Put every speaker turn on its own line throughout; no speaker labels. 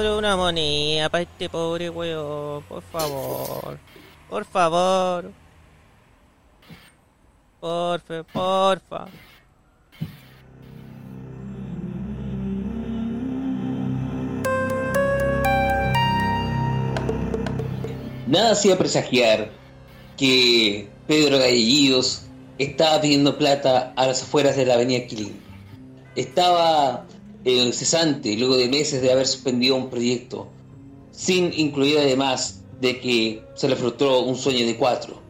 Cabrón, una moneda para este pobre weón. Por favor. Por favor. Porfa, porfa.
Nada hacía presagiar que Pedro Gallegillos estaba pidiendo plata a las afueras de la avenida Quilín. Estaba en cesante luego de meses de haber suspendido un proyecto, sin incluir además de que se le frustró un sueño de cuatro.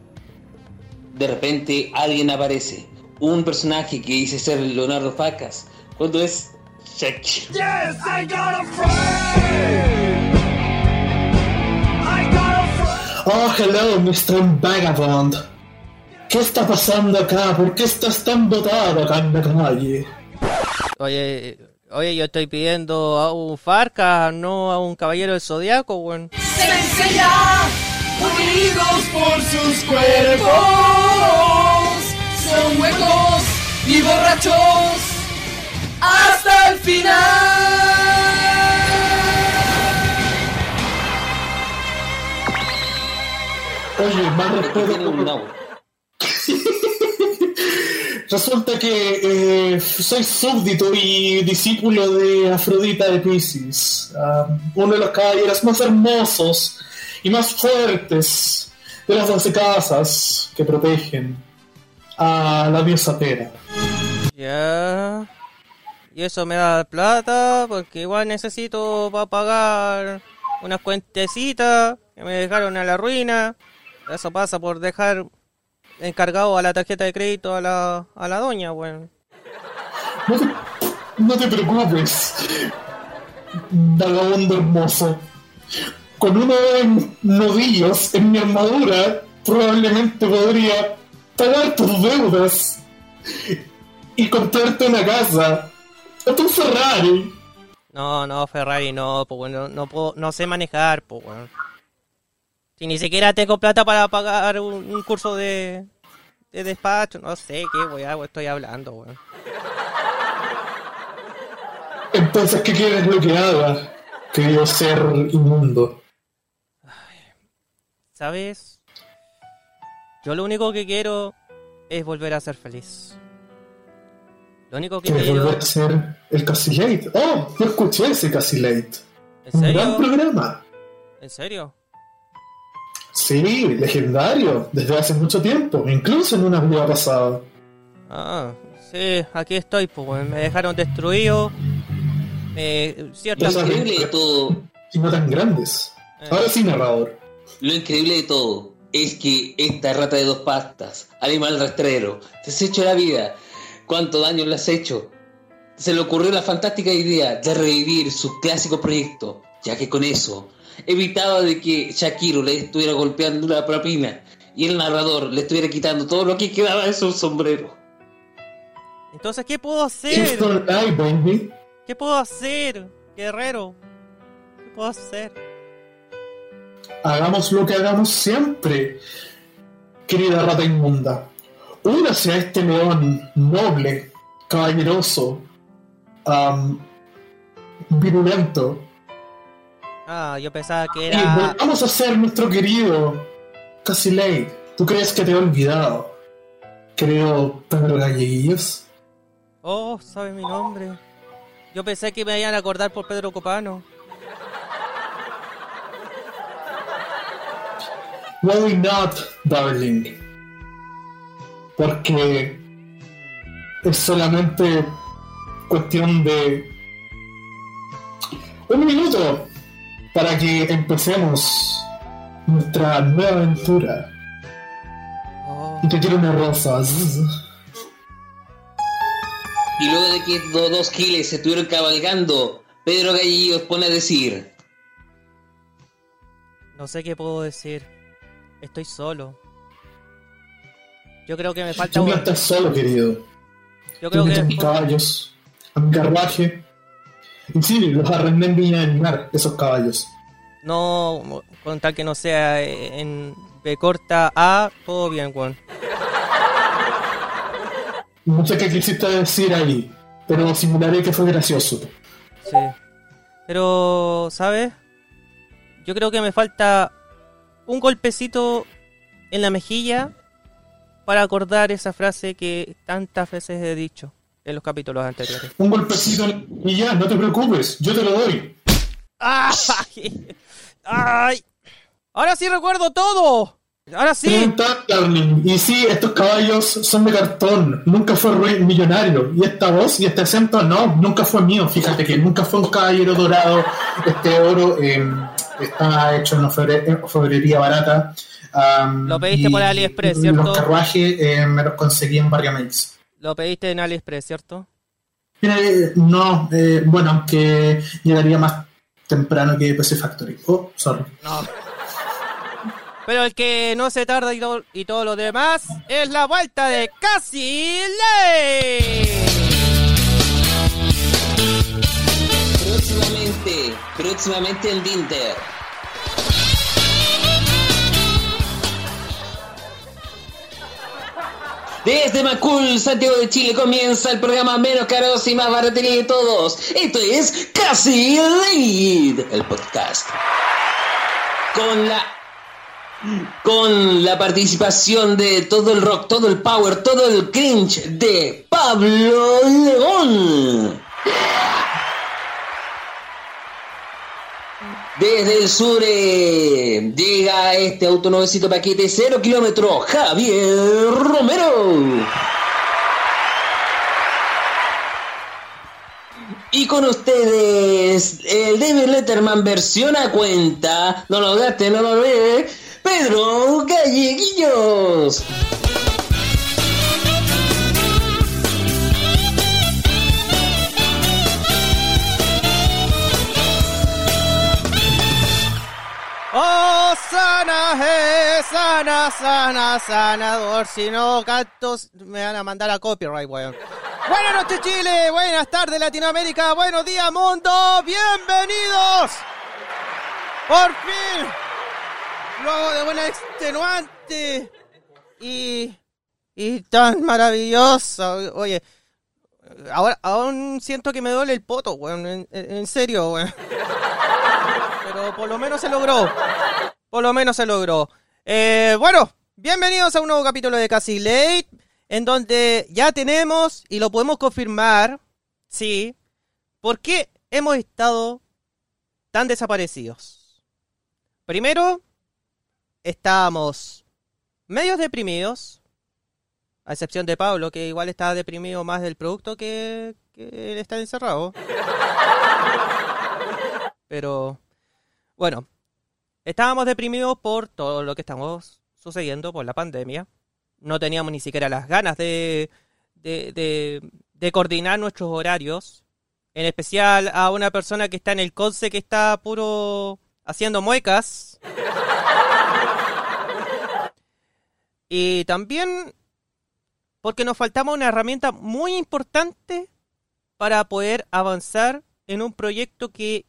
De repente alguien aparece, un personaje que dice ser Leonardo Facas, cuando es Shakira.
Oh, hello, Mr. Vagabond. ¿Qué está pasando acá? ¿Por qué estás tan botado acá en la calle?
Oye, oye, yo estoy pidiendo a un Farca, no a un caballero del zodiaco, weón.
Se enseña unidos por sus cuerpos. Son huecos y borrachos hasta el final.
Oye, más respeto
Tiene un
por-
no.
Resulta que eh, soy súbdito y discípulo de Afrodita de Pisces, ah, uno de los caballeros más hermosos y más fuertes de las doce casas que protegen a la diosa Tera.
Ya. Y eso me da plata, porque igual necesito para pagar unas cuentecitas que me dejaron a la ruina. Eso pasa por dejar encargado a la tarjeta de crédito a la, a la doña, weón.
No te, no te preocupes, vagabundo hermoso. Con uno de nodillos en mi armadura, probablemente podría pagar tus deudas y comprarte una casa o tu Ferrari.
No, no, Ferrari no, pues bueno, no puedo, no sé manejar, pues weón. Si ni siquiera tengo plata para pagar un, un curso de, de despacho, no sé qué weá estoy hablando, weón.
Entonces, ¿qué quieres lo que haga, querido ser inmundo?
¿Sabes? Yo lo único que quiero es volver a ser feliz. Lo único que
¿Quieres
quiero...
volver a ser el Casillate? Oh, yo escuché ese Casillate.
¿En
Un gran
serio?
programa.
¿En serio?
Sí, legendario, desde hace mucho tiempo, incluso en una vida pasada.
Ah, sí, aquí estoy, pues. Me dejaron destruido. Eh,
Lo increíble de todo,
Y no tan grandes. Ahora sí, narrador.
lo increíble de todo es que esta rata de dos pastas, animal rastrero, te has hecho la vida. ¿Cuánto daño le has hecho? Se le ocurrió la fantástica idea de revivir su clásico proyecto, ya que con eso evitaba de que Shakiro le estuviera golpeando una propina y el narrador le estuviera quitando todo lo que quedaba de su sombrero.
Entonces, ¿qué puedo hacer? ¿Qué puedo hacer, guerrero? ¿Qué puedo hacer?
Hagamos lo que hagamos siempre, querida rata inmunda. Únase a este león noble, caballeroso, virulento.
Ah, yo pensaba que
Y
era...
volvamos a ser nuestro querido Casilade. ¿Tú crees que te he olvidado? Querido Pedro Galleguillos.
Oh, sabe mi nombre. Yo pensé que me iban a acordar por Pedro Copano.
Why not, darling? Porque es solamente cuestión de un minuto para que empecemos nuestra nueva aventura.
Oh,
Y te quiero una rosa.
Y luego de que los dos giles se estuvieron cabalgando, Pedro Gallillos pone a decir,
no sé qué puedo decir. Estoy solo. Yo creo que me falta
Tú
un...
no estás solo, querido.
Yo creo que...
mis caballos, a mi carruaje. Sí, los arrendé en Viña del Mar, esos caballos.
No, con tal que no sea en B corta A, todo bien, weón.
No sé qué quisiste decir ahí, pero simularé que fue gracioso.
Sí. Pero, ¿sabes? Yo creo que me falta un golpecito en la mejilla para acordar esa frase que tantas veces he dicho en los capítulos anteriores.
Un golpecito y ya, no te preocupes, yo te lo doy.
¡Ay! ¡Ay! Ahora sí recuerdo todo. Ahora sí.
Y sí, estos caballos son de cartón. Nunca fue rey millonario. Y esta voz y este acento, no, nunca fue mío. Fíjate que nunca fue un caballero dorado. Este oro eh, está hecho en orfebrería barata. Um,
Lo pediste
y
por AliExpress, ¿cierto?
Los carruajes eh, me los conseguí en Barrio.
Lo pediste en AliExpress, ¿cierto?
Mira, eh, no, eh, bueno, aunque llegaría más temprano que PC Factory. Oh, sorry.
No. Pero el que no se tarda y todo, y todo lo demás es la vuelta de Casi Ley.
Próximamente, próximamente en Dinter. Desde Macul, Santiago de Chile, comienza el programa menos caro y más baratería de todos. Esto es Casi Lead, el podcast. Con la con la participación de todo el rock, todo el power, todo el cringe de Pablo León. Desde el sur eh, llega este auto nuevecito paquete 0 kilómetros, Javier Romero. Y con ustedes, el David Letterman versión a cuenta, no lo gaste, no lo ve, Pedro Galleguillos.
Sana, eh, sana, sana, sanador. Si no canto, me van a mandar a copyright, weón. Buenas noches, Chile. Buenas tardes, Latinoamérica. Buenos días, mundo. Bienvenidos. Por fin. Luego de buena extenuante. Y. Y tan maravillosa. Oye. Ahora, aún siento que me duele el poto, weón. En- en serio, weón. Pero por lo menos se logró. Por lo menos se logró. Eh, bueno, bienvenidos a un nuevo capítulo de Casi Late, en donde ya tenemos, y lo podemos confirmar, sí, por qué hemos estado tan desaparecidos. Primero, estábamos medios deprimidos, a excepción de Pablo, que igual está deprimido más del producto que, que él está encerrado. Pero bueno, estábamos deprimidos por todo lo que estamos sucediendo por la pandemia. No teníamos ni siquiera las ganas de, de, de- de coordinar nuestros horarios. En especial a una persona que está en el Conce que está puro haciendo muecas. Y también porque nos faltaba una herramienta muy importante para poder avanzar en un proyecto que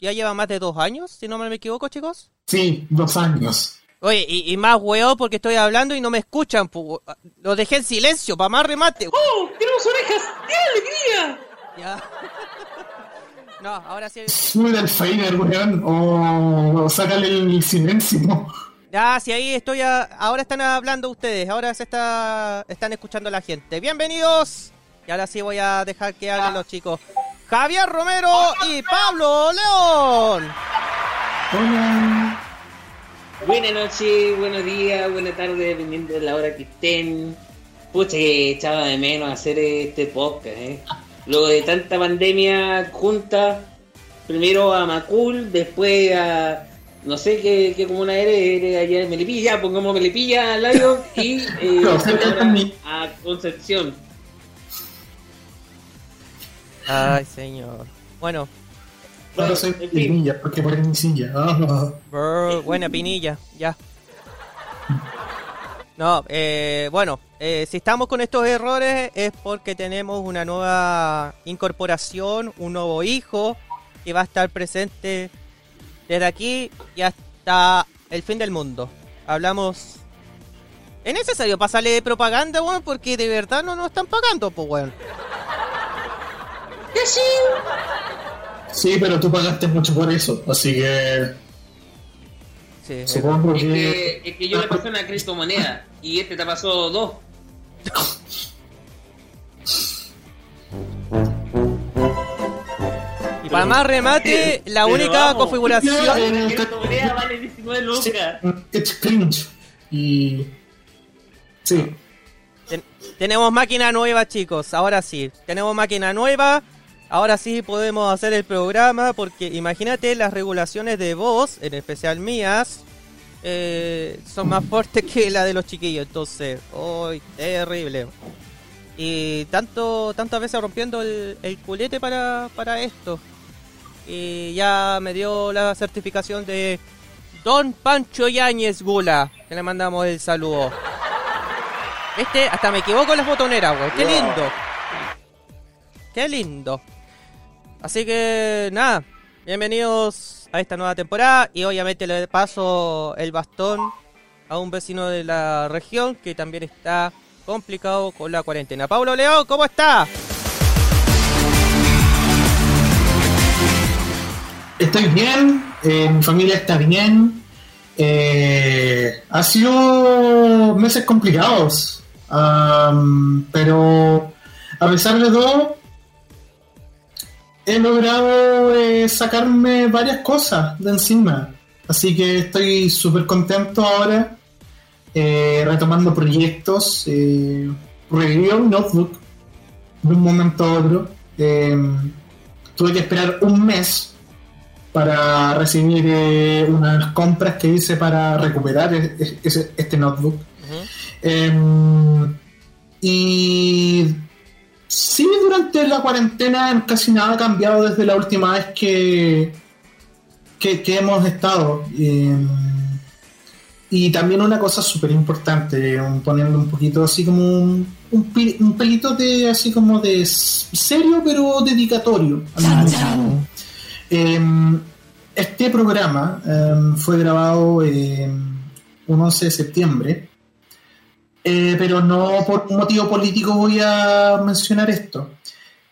ya lleva más de dos años, si no me equivoco, chicos.
Sí, dos años.
Oye, y, y más huevo porque estoy hablando y no me escuchan. pu- Lo dejé en silencio, para más remate.
¡Oh! ¡Tenemos orejas! ¡Qué alegría!
Ya. No, ahora sí.
Sube el Feiner, weón, o, sácale el silencio.
Ya, sí, ahí estoy. a- ahora están hablando ustedes. Ahora se está, están escuchando la gente. Bienvenidos. Y ahora sí voy a dejar que hablen los chicos. Javier Romero y Pablo León.
Hola.
Buenas noches, buenos días, buenas tardes, dependiendo de la hora que estén. Pucha, que echaba de menos hacer este podcast, ¿eh? Luego de tanta pandemia junta, primero a Macul, después a. No sé qué, qué comuna eres, eres allá en Melipilla, pongamos Melipilla al lado y. eh,
No,
a Concepción.
Ay, señor. Bueno,
Bueno,
soy
en fin.
Pinilla, porque por mi silla. Ah.
brr, buena pinilla, ya. No, eh, bueno, eh, si estamos con estos errores es porque tenemos una nueva incorporación, un nuevo hijo que va a estar presente desde aquí y hasta el fin del mundo. Hablamos... Es necesario pasarle propaganda, weón, porque de verdad no nos están pagando, pues, weón.
Sí, pero tú pagaste mucho por eso, así que
Sí,
supongo
Es
que...
que, es que yo le pasé una criptomoneda y este te pasó dos.
Y para más remate, la
Pero
única
vamos.
configuración.
La criptomoneda vale 19 lucas.
It's cringe. Y... Sí.
Ten- tenemos máquina nueva, chicos. Ahora sí, tenemos máquina nueva. Ahora sí podemos hacer el programa porque imagínate las regulaciones de voz, en especial mías, eh, son más fuertes que la de los chiquillos. Entonces, ¡ay, terrible! Y tanto, tantas veces rompiendo el, el culete para, para esto. Y ya me dio la certificación de Don Pancho Yáñez Gula, que le mandamos el saludo. Este, hasta me equivoco en las botoneras, güey. Qué lindo. Qué lindo. Así que, nada. Bienvenidos a esta nueva temporada. Y obviamente le paso el bastón a un vecino de la región que también está complicado con la cuarentena. Pablo León, ¿cómo está?
Estoy bien, eh, mi familia está bien. Eh, ha sido meses complicados, pero a pesar de todo, he logrado eh, sacarme varias cosas de encima. Así que estoy súper contento ahora, eh, retomando proyectos. Eh, reviví un notebook de un momento a otro. Em, tuve que esperar un mes para recibir eh, unas compras que hice para recuperar e- e- este notebook. Em, y sí, durante la cuarentena casi nada ha cambiado desde la última vez que, que, que hemos estado. Em, y también una cosa súper importante, um, poniendo un poquito así como un, un, un pelito de así como de serio pero dedicatorio. Em, este programa em, fue grabado un 11 de septiembre, eh, pero no por un motivo político voy a mencionar esto.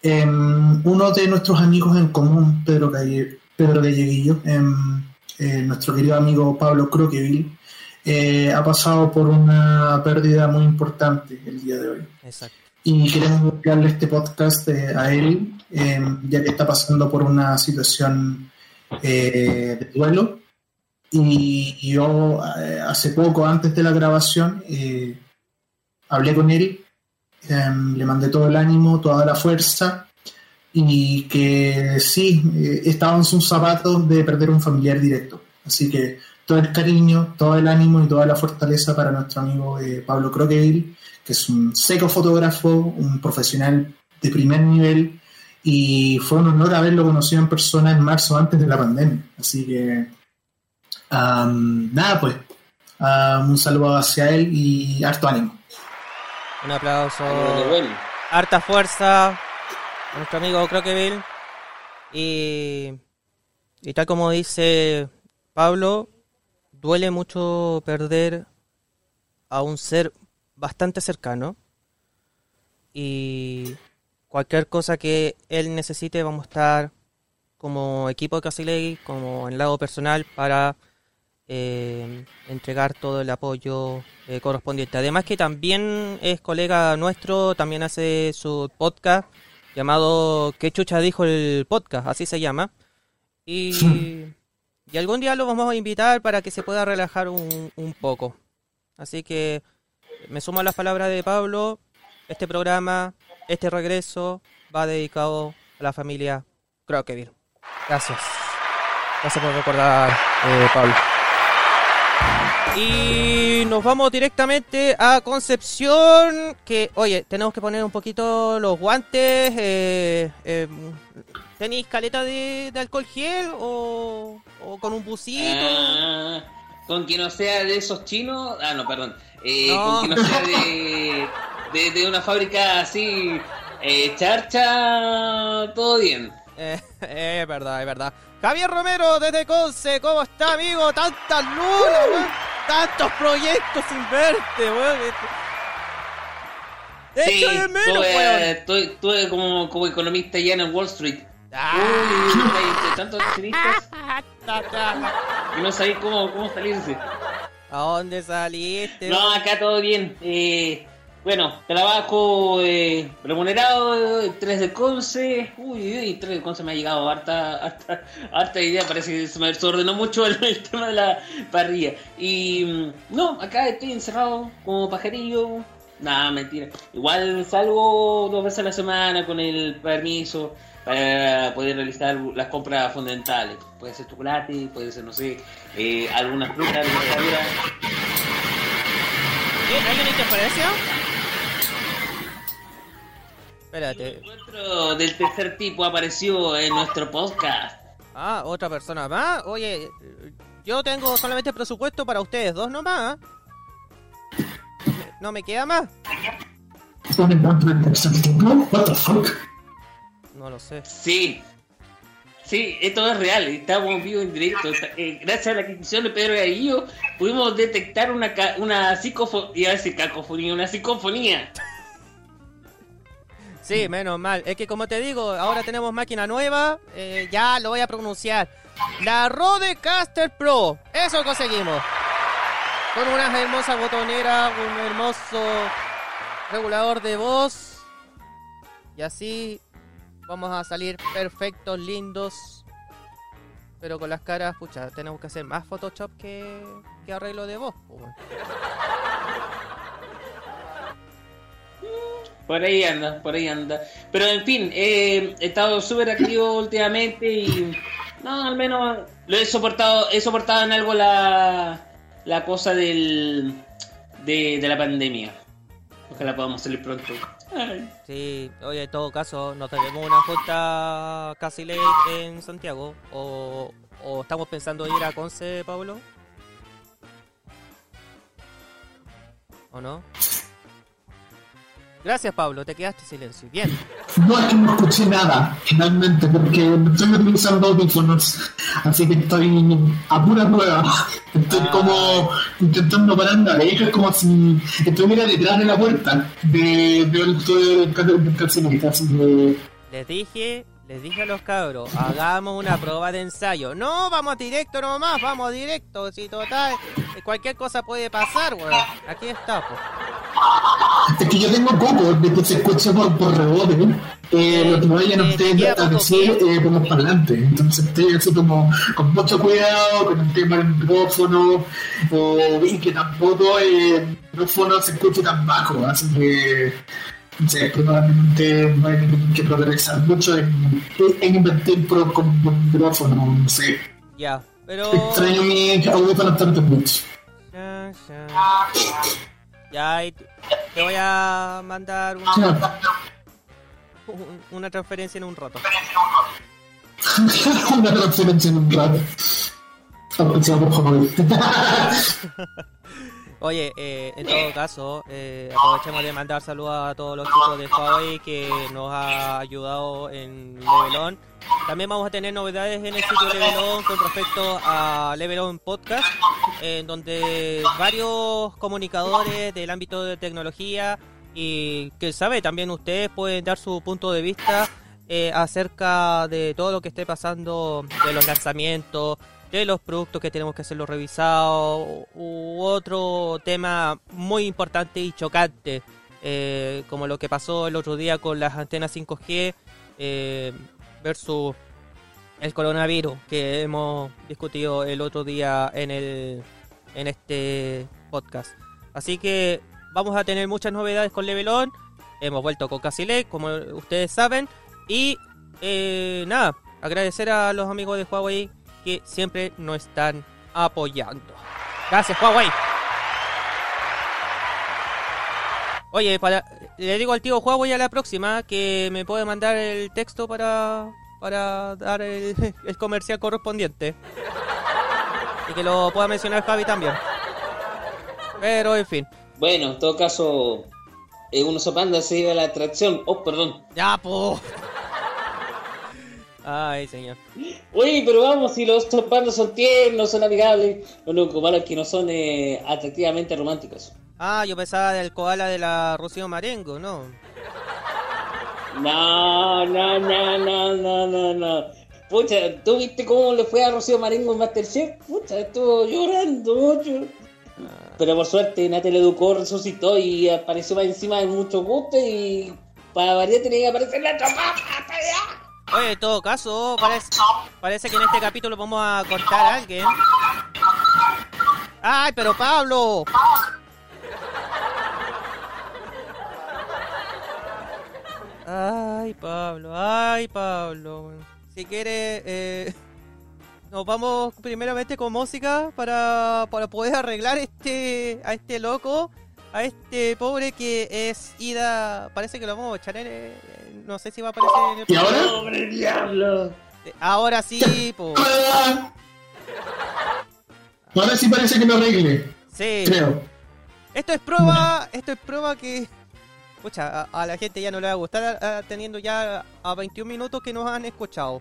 Em, uno de nuestros amigos en común, Pedro, Galle- Pedro Galleguillo, em, eh, nuestro querido amigo Pablo Croqueville, eh, ha pasado por una pérdida muy importante el día de hoy
Exacto.
y queremos enviarle este podcast eh, a él, eh, ya que está pasando por una situación eh, de duelo. Y yo eh, hace poco, antes de la grabación, eh, hablé con él, eh, le mandé todo el ánimo, toda la fuerza, y que sí, eh, estaba en sus zapatos de perder un familiar directo. Así que todo el cariño, todo el ánimo y toda la fortaleza para nuestro amigo eh, Pablo Croqueville que es un seco fotógrafo, un profesional de primer nivel, y fue un honor haberlo conocido en persona en marzo antes de la pandemia. Así que, am, nada, pues, un saludo hacia él y harto ánimo.
Un aplauso. Harta fuerza a nuestro amigo Croqueville. Y, y tal como dice Pablo, duele mucho perder a un ser bastante cercano. Y cualquier cosa que él necesite, vamos a estar como equipo de Casilei, como en lado personal, para eh, entregar todo el apoyo eh, correspondiente. Además que también es colega nuestro, también hace su podcast llamado ¿Qué chucha dijo el podcast? Así se llama. Y, y algún día lo vamos a invitar para que se pueda relajar un, un poco. Así que me sumo a las palabras de Pablo. Este programa, este regreso, va dedicado a la familia Croqueville. Gracias. Gracias por recordar, eh, Pablo. Y nos vamos directamente a Concepción. Que, oye, tenemos que poner un poquito los guantes. Eh, eh, ¿Tenéis caleta de, de alcohol gel o, o con un busito?
Ah, con que no sea de esos chinos. Ah, no, perdón. Eh,
No.
Con que no sea de, de, de una fábrica así. Eh, charcha, todo bien.
Es verdad, es verdad. Javier Romero desde Conce, ¿cómo está, amigo? Tantas lunas, weón. Tantos proyectos sin verte, weón. De
Sí,
es menos,
tuve,
weón.
tuve- tuve como, como economista ya en el Wall Street. Uy, hay entre tantos accionistas y no sabéis cómo, cómo salirse.
¿A dónde saliste?
No, acá todo bien. Eh, bueno, trabajo eh, remunerado, 3 de Conce. Uy, uy, 3 de Conce me ha llegado harta, harta, harta idea. Parece que se me desordenó mucho el, tema de la parrilla. Y mm, no, acá estoy encerrado como pajarillo. Nada, mentira. Igual salgo dos veces a la semana con el permiso para poder realizar las compras fundamentales. Puede ser chocolate, puede ser, no sé, eh, algunas frutas, algunas verduras.
¿Hay interferencia? Espérate.
Un encuentro del tercer tipo apareció en nuestro podcast.
Ah, otra persona más. Oye, yo tengo solamente presupuesto para ustedes dos nomás. No me, queda más.
¿Un encuentro en tercer tipo? What the fuck?
No lo sé.
Sí. Sí, esto es real, estamos vivo en directo. Eh, gracias a la adquisición de Pedro Gallillo pudimos detectar una, ca- una psicofonía, iba a decir cacofonía, una psicofonía.
Sí, menos mal. Es que como te digo, ahora tenemos máquina nueva. eh, ya lo voy a pronunciar. La Rodecaster Pro. Eso conseguimos. Con unas hermosas botoneras, un hermoso regulador de voz. Y así vamos a salir perfectos, lindos. Pero con las caras, pucha, tenemos que hacer más Photoshop que, que arreglo de voz.
Por ahí anda, por ahí anda. Pero en fin, eh, he estado súper activo últimamente y no, al menos lo he soportado, he soportado en algo la, la cosa del de, de la pandemia. Ojalá podamos salir pronto. Ay.
Sí, oye, en todo caso, nos tenemos una junta casi ley en Santiago. O, o estamos pensando ir a Conce, Pablo. ¿O no? Gracias, Pablo, te quedaste en silencio. Bien.
No es que no escuché nada, finalmente, porque estoy utilizando audífonos, así que estoy a pura prueba. Estoy
Ah.
como intentando parar la oreja, es como si estuviera detrás de la puerta de, del calcinista, así que...
Les dije, les dije a los cabros, hagamos una prueba de ensayo. No, vamos directo nomás, vamos directo. Si total, eh, cualquier cosa puede pasar, weón. Aquí está, pues.
Es que yo tengo coco de que se escuche por, por rebote, eh, lo que vayan
Eh,
ustedes
¿qué
a decir eh, por los parlantes. Entonces estoy así como con mucho cuidado con el tema del micrófono y que tampoco eh, el micrófono se escuche tan bajo. Así que sé, probablemente no hay que progresar mucho en, en invertir pro, con micrófono, no sé.
Ya, pero...
Extraño mi audífono tanto mucho.
Ya, ya. Ya, y te voy a mandar una, un- una transferencia en un rato.
Una transferencia en un rato. Aprecia, por favor.
Oye, eh, en todo caso, eh, aprovechemos de mandar saludos a todos los chicos de Huawei que nos ha ayudado en Levelon. También vamos a tener novedades en el sitio Levelon con respecto a Levelon Podcast, en donde varios comunicadores del ámbito de tecnología y que sabe, también ustedes pueden dar su punto de vista eh, acerca de todo lo que esté pasando, de los lanzamientos, de los productos que tenemos que hacerlos revisados, u otro tema muy importante y chocante, eh, como lo que pasó el otro día con las antenas 5G eh, versus el coronavirus que hemos discutido el otro día en el en este podcast. Así que vamos a tener muchas novedades con Levelon. Hemos vuelto con Casilec, como ustedes saben. Y eh, nada, agradecer a los amigos de Huawei que siempre nos están apoyando. Gracias, Huawei. Oye, para, le digo al tío Huawei a la próxima que me puede mandar el texto para, para dar el, el comercial correspondiente. Y que lo pueda mencionar Javi también. Pero en fin.
Bueno, en todo caso, eh, uno sopanda se iba a la atracción. Oh, perdón.
Ya, po. Ay, señor.
Uy, pero vamos, si los sopandas son tiernos, son amigables. Lo único malo es que no son eh, atractivamente románticos.
Ah, yo pensaba del koala de la Rocío Marengo, ¿no?
No, no, no, no, no, no, no. Pucha, ¿tú viste cómo le fue a Rocío Marengo en Masterchef? Pucha, estuvo llorando mucho. Pero por suerte Natalia educó, resucitó y apareció más encima de mucho gusto y para variar tenía que aparecer la chapa.
Oye, en todo caso, parece, que en este capítulo vamos a cortar a alguien. ¡Ay, pero Pablo! Ay, Pablo, ay, Pablo. Si quiere, eh, nos vamos primeramente con música para, para poder arreglar este a este loco, a este pobre que es Ida. Parece que lo vamos a echar en. Eh, no sé si va a aparecer en el.
¿Y ahora?
¡Pobre diablo!
Ahora sí, po.
¡Ah! Ahora sí parece que me arregle,
Sí.
creo.
Esto es prueba, esto es prueba que, pucha, a, a la gente ya no le va a gustar a- a- teniendo ya a 21 minutos que nos han escuchado.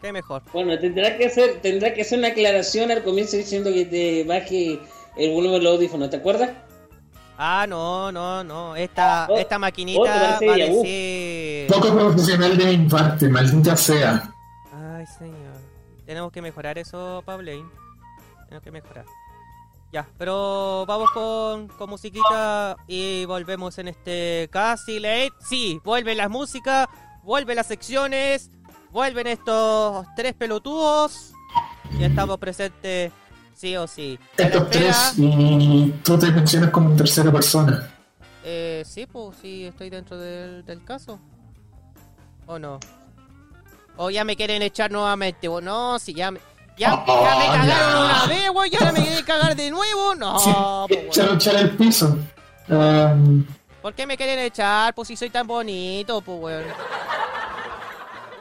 Qué mejor.
Bueno, tendrá que hacer, tendrá que hacer una aclaración al comienzo diciendo que te baje el volumen del audífono, ¿te acuerdas?
Ah, no, no, no. Esta,
Oh,
esta maquinita va a decir.
Poco profesional de mi parte, maldita sea.
Ay, señor. Tenemos que mejorar eso, Pablein. Tenemos que mejorar. Ya, pero vamos con, con musiquita y volvemos en este casi late. Sí, vuelven las músicas, vuelven las secciones, vuelven estos tres pelotudos. Ya estamos presentes, sí o sí.
Estos
espera-
tres y tú te mencionas como en tercera persona.
Eh, sí, pues sí, estoy dentro del, del caso. ¿O no? ¿O ya me quieren echar nuevamente? ¿O no? Si ya me, ya,
Oh,
ya me cagaron
ya.
una vez, güey, ya me quieren cagar de nuevo. No,
Sí,
pues,
echar, echar el piso. Um,
¿Por qué me quieren echar? Pues si soy tan bonito, pues, güey.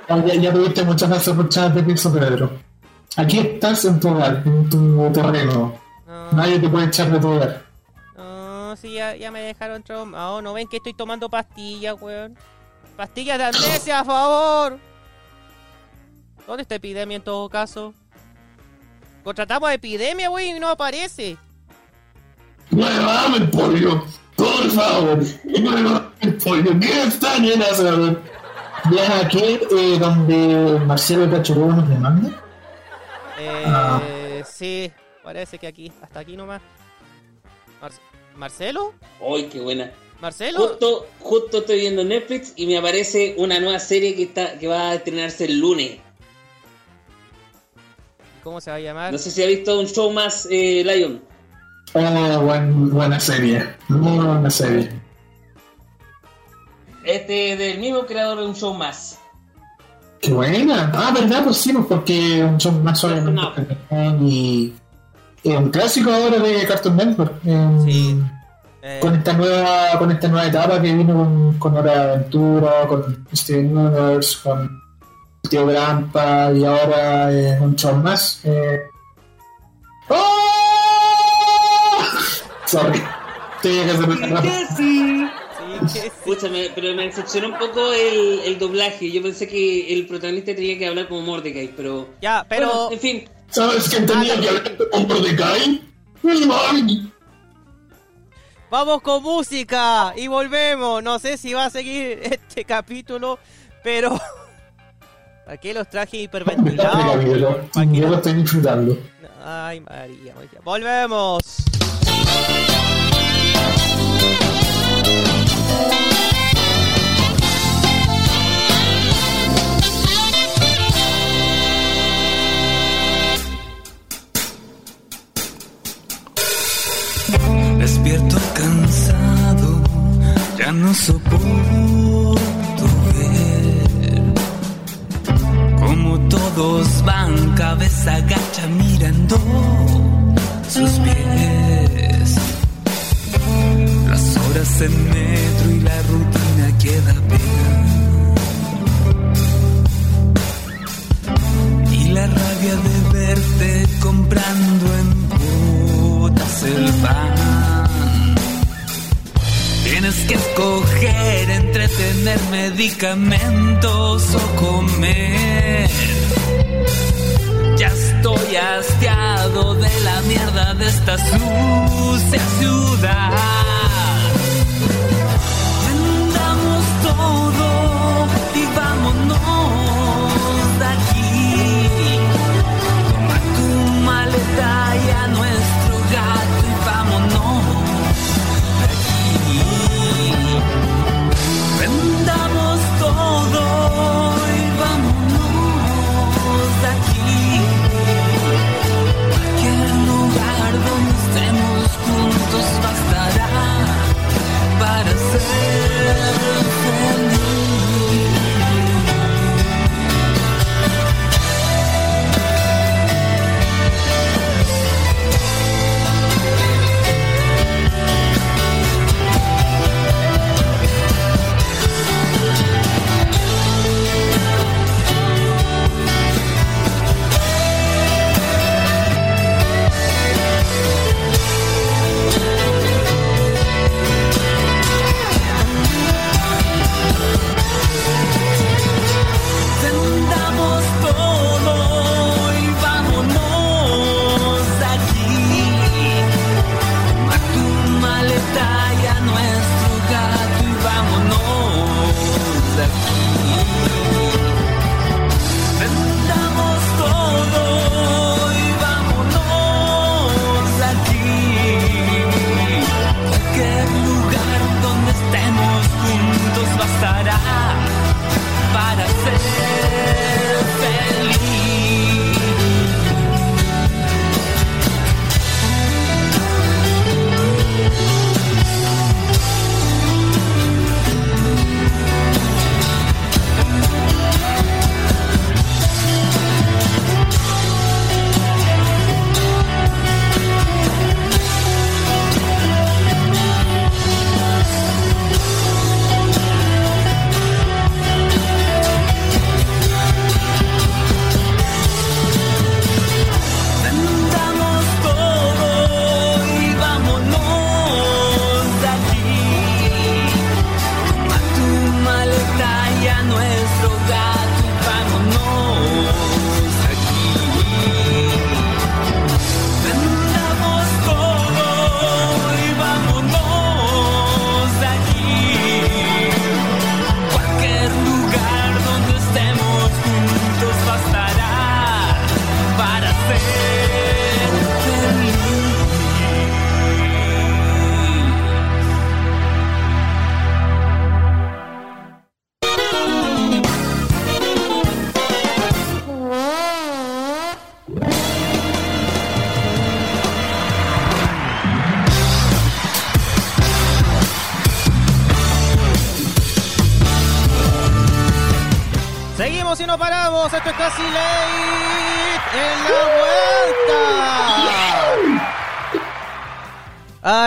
ya, ya tuviste muchas veces luchadas de piso, Pedro. Aquí estás en tu hogar, en tu terreno.
No,
Nadie te puede echar de tu hogar.
no, sí, ya, ya me dejaron traumado. No ven que estoy tomando pastillas, weón. Pastillas de amnesia, a favor. ¿Dónde está epidemia en todo caso? Contratamos a epidemia, güey, y no aparece.
¡Muévame el pollo! ¡Por favor! ¡Muévame el pollo! ¿Qué está en hacer? ¿Ya aquí eh, donde Marcelo Cachorro nos demanda?
Eh, sí, parece que aquí, hasta aquí nomás. Mar- ¿Marcelo?
¡Ay, qué buena!
¿Marcelo?
Justo, justo estoy viendo Netflix y me aparece una nueva serie que está que va a estrenarse el lunes.
¿Cómo se va a llamar?
No sé si ha visto un show más, eh, Lion.
Oh, buen- buena serie. Muy buena serie.
Este del mismo creador de un show más.
¡Qué buena! Ah, ¿verdad? Pues sí, pues porque son más
No.
Y es un clásico ahora de Cartoon Network. Eh,
Sí. Eh,
Con esta nueva con esta nueva etapa que vino con, con Hora de Aventura, con Steven Universe, con Tío Grampa y ahora eh, un show más. Eh... ¡Oh! Sorry. Tenía que hacer
Escúchame, pero me decepcionó un poco el, el doblaje. Yo pensé que el protagonista tenía que hablar como Mordecai, pero.
Ya, pero...
Bueno, en fin.
¿Sabes quién tenía que hablar con Mordecai?
Vamos con música y volvemos. No sé si va a seguir este capítulo, pero... Aquí los traje hiperventilados. Que-
Yo lo estoy disfrutando.
Ay, María, María. Volvemos.
Todos van cabeza gacha mirando sus pies. En metro y la rutina queda pena. Y la rabia de verte comprando en botas el pan. Tienes que escoger entre tener medicamentos o comer. Ya estoy hastiado de la mierda de esta sucia ciudad.
Thank you.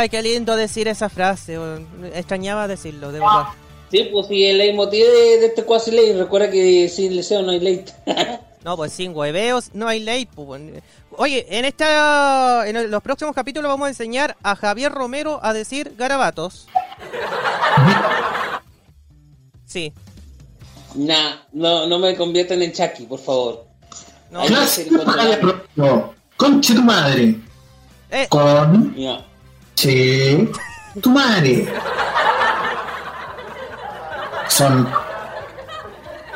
Ay, qué lindo decir esa frase. Extrañaba decirlo, de verdad.
Sí, pues sí, el leitmotiv de, de este cuasi ley. Recuerda que sin liceo no hay ley.
No, pues sin hueveos no hay ley. pues. Oye, en esta, en los próximos capítulos vamos a enseñar a Javier Romero a decir garabatos. Sí.
nah, no, no me conviertan en Chucky, por favor.
No,
no.
Clase no. Conche tu madre.
eh,
Con.
No.
Che. Tu madre. Son.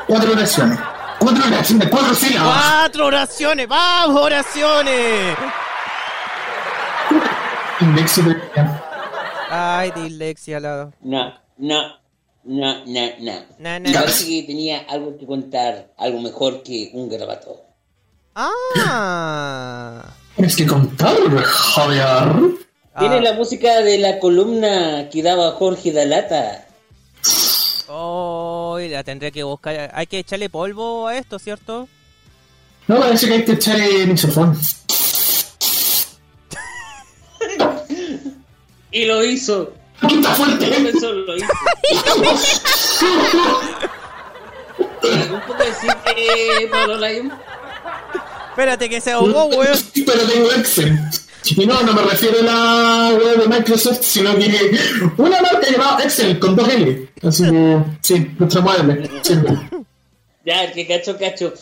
Cuatro oraciones. Cuatro oraciones, cuatro sílabas.
cuatro oraciones. ¡Vamos, oraciones!
De.
Ay, dislexia, la...
No, no, no, no, no.
Na, na.
Parece que tenía algo que contar, algo mejor que un garabato.
Ah.
Tienes que contar, Javier.
Tiene
Ah.
la música de la columna que daba Jorge Dalata.
Oh, la tendré que buscar. Hay que echarle polvo a esto, ¿cierto?
No, parece que hay que echar el mixofón.
Y lo hizo.
¡Aquí está fuerte!
pensó, lo hizo. ¿Algún poco decir que Pablo Lion?
Espérate que se ahogó, weón.
Pero tengo Excel. Y no, no me refiero a la web de Microsoft, sino que una marca llamada Excel con dos L. Así que, sí, nuestra mueble. Sí.
Ya, que cacho, cacho.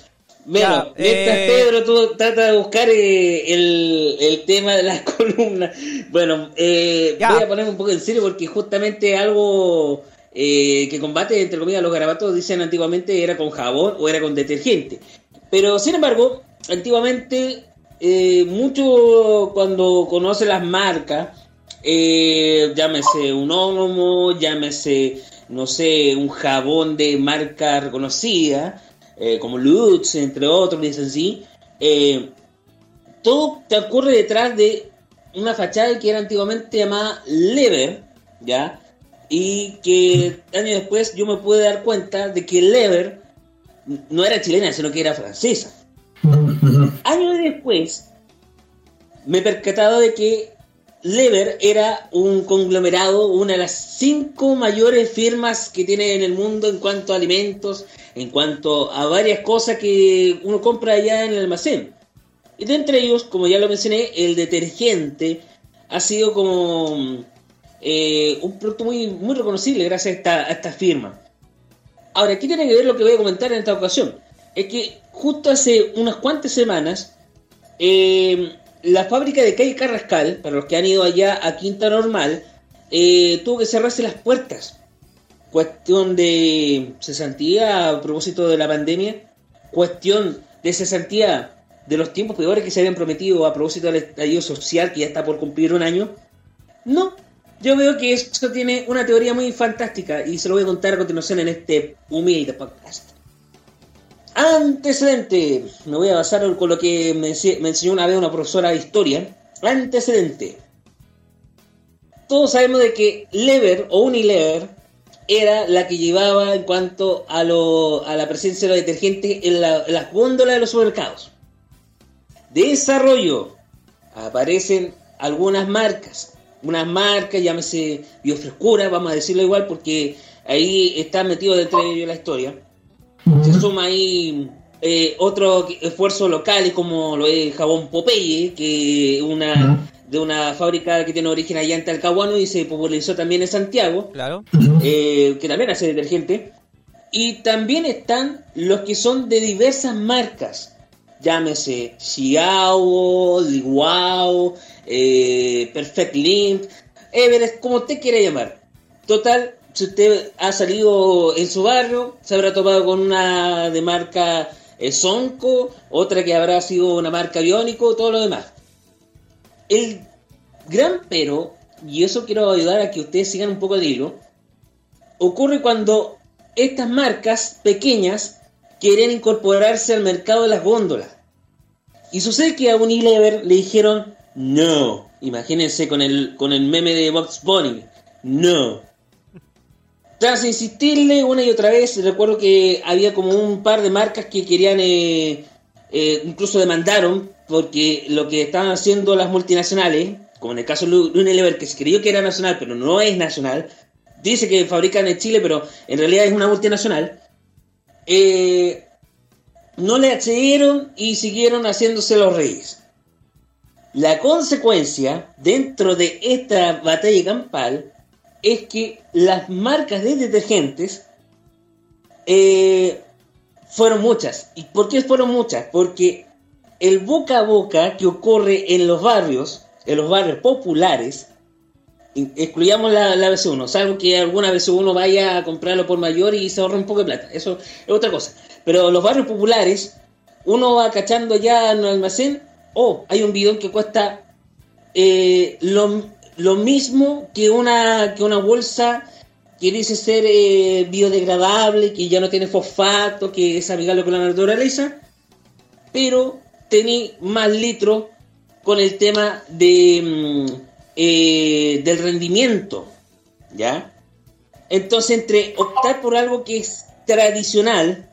Bueno,
Ya,
mientras
eh,
Pedro tú trata de buscar eh, el, el tema de las columnas, bueno, eh, voy a ponerme un poco en serio porque justamente algo eh, que combate, entre comillas, los garabatos, dicen antiguamente era con jabón o era con detergente. Pero, sin embargo, antiguamente, eh, mucho cuando conoce las marcas, eh, llámese un ónomo, llámese, no sé, un jabón de marca reconocida, eh, como Lutz, entre otros, dicen así, eh, todo te ocurre detrás de una fachada que era antiguamente llamada Lever, ¿ya? Y que años después yo me pude dar cuenta de que Lever no era chilena, sino que era francesa. Años después me he percatado de que Lever era un conglomerado, una de las cinco mayores firmas que tiene en el mundo en cuanto a alimentos, en cuanto a varias cosas que uno compra allá en el almacén. Y de entre ellos, como ya lo mencioné, el detergente ha sido como eh, un producto muy, muy reconocible gracias a esta, a esta firma. Ahora, ¿qué tiene que ver lo que voy a comentar en esta ocasión? Es que justo hace unas cuantas semanas, eh, la fábrica de Calle Carrascal, para los que han ido allá a Quinta Normal, eh, tuvo que cerrarse las puertas. Cuestión de cesantía a propósito de la pandemia. Cuestión de cesantía de los tiempos peores que se habían prometido a propósito del estallido social que ya está por cumplir un año. No, yo veo que esto tiene una teoría muy fantástica y se lo voy a contar a continuación en este humilde podcast. Antecedente. Me voy a basar con lo que me, ense- me enseñó una vez una profesora de historia. Antecedente. Todos sabemos de que Lever o Unilever era la que llevaba en cuanto a la presencia de los detergentes en, la- en las góndolas de los supermercados. Desarrollo. Aparecen algunas marcas. Unas marcas, llámese Biofrescura, vamos a decirlo igual porque ahí está metido dentro de ello la historia se suma ahí eh, otros esfuerzos locales como lo es jabón Popeye, que una de una fábrica que tiene origen allá en Talcahuano y se popularizó también en Santiago,
Claro.
eh, que también hace detergente. Y también están los que son de diversas marcas, llámese Xiao, Liguao, eh, Perfect Limp, Everest, como usted quiera llamar. Total, si usted ha salido en su barrio, se habrá topado con una de marca eh, Sonco, otra que habrá sido una marca Biónico, todo lo demás. El gran pero, y eso quiero ayudar a que ustedes sigan un poco de hilo, ocurre cuando estas marcas pequeñas quieren incorporarse al mercado de las góndolas. Y sucede que a Unilever le dijeron no. Imagínense con el, con el meme de Box Bunny. No. Tras insistirle una y otra vez, recuerdo que había como un par de marcas que querían, eh, eh, incluso demandaron, porque lo que estaban haciendo las multinacionales, como en el caso de Unilever, que se creyó que era nacional, pero no es nacional, dice que fabrican en Chile, pero en realidad es una multinacional, eh, no le accedieron y siguieron haciéndose los reyes. La consecuencia dentro de esta batalla campal es que las marcas de detergentes eh, fueron muchas. ¿Y por qué fueron muchas? Porque el boca a boca que ocurre en los barrios, en los barrios populares, excluyamos la, la BC1, salvo que alguna BC1 vaya a comprarlo por mayor y se ahorre un poco de plata, eso es otra cosa. Pero los barrios populares, uno va cachando ya en el almacén, oh, hay un bidón que cuesta eh, lo, lo mismo que una, que una bolsa que dice ser eh, biodegradable, que ya no tiene fosfato, que es amigable con la naturaleza, pero tenía más litros con el tema de, mm, eh, del rendimiento, ¿ya? Entonces, entre optar por algo que es tradicional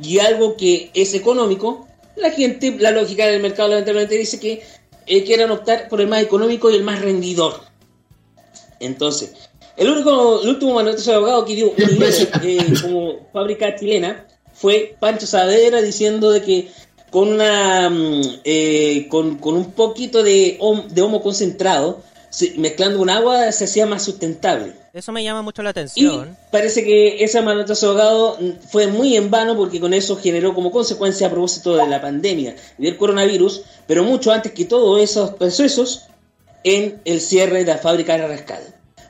y algo que es económico, la gente, la lógica del mercado lamentablemente dice que eh, quieran optar por el más económico y el más rendidor. Entonces, el único, el último manotazo de abogado que dio Unilever, eh, como fábrica chilena fue Pancho Saavedra diciendo de que con una mm, eh, con, con un poquito de, hom- de homo concentrado, se- mezclando con agua, se hacía más sustentable.
Eso me llama mucho la
Y
atención.
parece que ese manotazo de ahogado fue muy en vano porque con eso generó como consecuencia a propósito de la pandemia y del coronavirus, pero mucho antes que todos esos procesos, en el cierre de la fábrica de Rascal.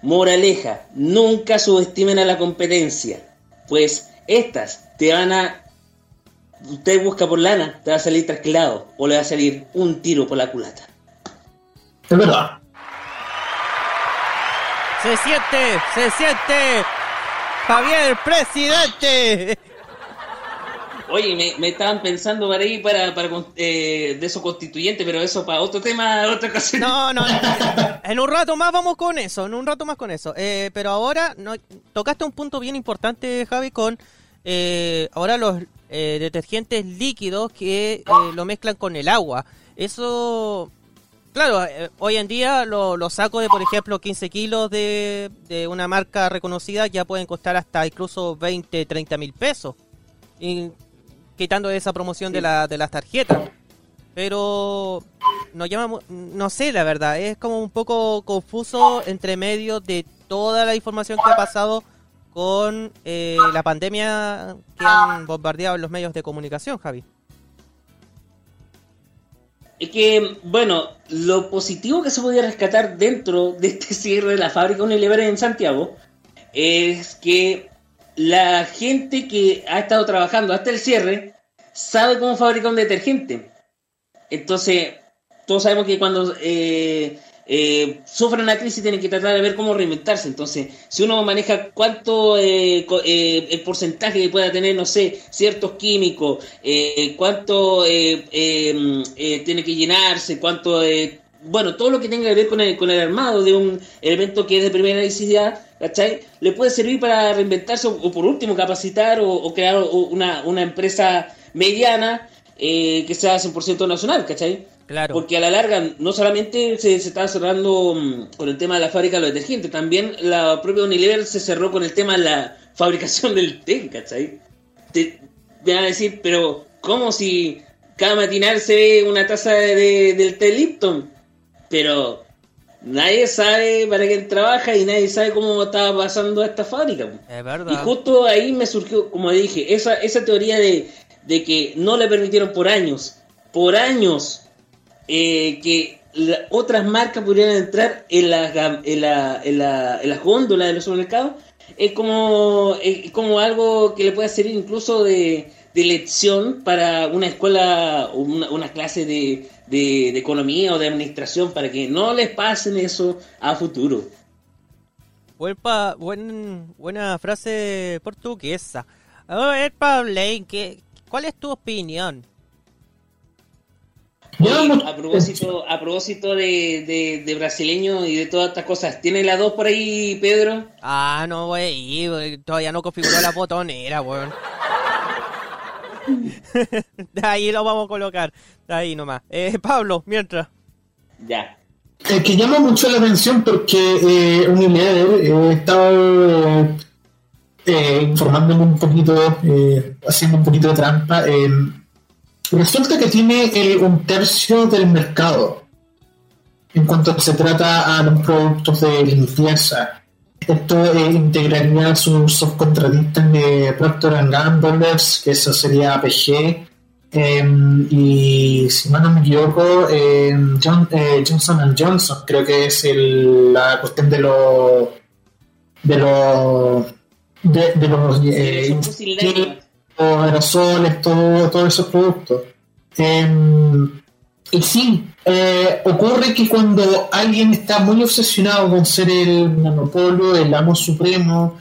Moraleja, nunca subestimen a la competencia, pues estas te van a... Usted busca por lana, te va a salir trasquilado o le va a salir un tiro por la culata.
Es verdad.
Se siente, se siente. Javier, presidente.
Oye, me, me estaban pensando para ahí para, para eh, de eso constituyente, pero eso para otro tema, otra ocasión.
No, no, en un rato más vamos con eso, en un rato más con eso. Eh, pero ahora no, tocaste un punto bien importante, Javi, con eh, ahora los eh, detergentes líquidos que lo mezclan con el agua. Eso, claro, eh, hoy en día los lo sacos de, por ejemplo, 15 kilos de, de una marca reconocida ya pueden costar hasta incluso 20, 30 mil pesos. Y quitando esa promoción de, la, de las tarjetas. Pero nos llama, no sé la verdad, es como un poco confuso entre medio de toda la información que ha pasado con eh, la pandemia que han bombardeado los medios de comunicación, Javi.
Es que, bueno, lo positivo que se podía rescatar dentro de este cierre de la fábrica Unilever en Santiago es que la gente que ha estado trabajando hasta el cierre sabe cómo fabricar un detergente. Entonces, todos sabemos que cuando eh, eh, sufren una crisis tienen que tratar de ver cómo reinventarse. Entonces, si uno maneja cuánto eh, eh, el porcentaje que pueda tener, no sé, ciertos químicos, eh, cuánto eh, eh, eh, tiene que llenarse, cuánto, bueno, todo lo que tenga que ver con el, con el armado de un elemento que es de primera necesidad, ¿cachai? Le puede servir para reinventarse o, por último capacitar o, o crear una, una empresa mediana que sea 100% nacional, ¿cachai?
Claro.
Porque a la larga no solamente se, se está cerrando mm, con el tema de la fábrica de los detergentes, también la propia Unilever se cerró con el tema de la fabricación del té, ¿cachai? Te, me van a decir, pero ¿cómo si cada matinal se ve una taza de- del té Lipton? Pero nadie sabe para quién trabaja y nadie sabe cómo está pasando esta fábrica.
Es
Y
verdad.
justo ahí me surgió, como dije, esa, esa teoría de, de que no le permitieron por años, por años, eh, que otras marcas pudieran entrar en, la, gam- en, la, en, la, en las góndolas de los supermercados, es como, es como algo que le puede servir incluso de, de lección para una escuela, o una, una clase de, de, economía o de administración, para que no les pasen eso a futuro.
Buen pa- buen, buena frase portuguesa. A ver, ¿qué, ¿cuál es tu opinión?
Oye, a propósito, a propósito de, de, de brasileño y de todas estas cosas, ¿tiene la 2 por ahí, Pedro?
Ah, no, güey, todavía no configuró la botonera, weón. De ahí lo vamos a colocar, de ahí nomás. Eh, Pablo, mientras.
Ya.
Eh, que llama mucho la atención porque eh, Unilever eh, estaba eh, eh, informándome un poquito, eh, haciendo un poquito de trampa. eh, resulta que tiene el- un tercio del mercado en cuanto se trata a los productos de limpieza. Esto eh, integraría a sus subcontratistas de Procter Gamble, que eso sería APG, Em, y si mal no me equivoco, em, John- eh, Johnson Johnson, creo que es el- la cuestión de los de los de, de los eh. Aerosoles, todo, todos esos productos. Em, y sí, eh, ocurre que cuando alguien está muy obsesionado con ser el monopolio, el amo supremo,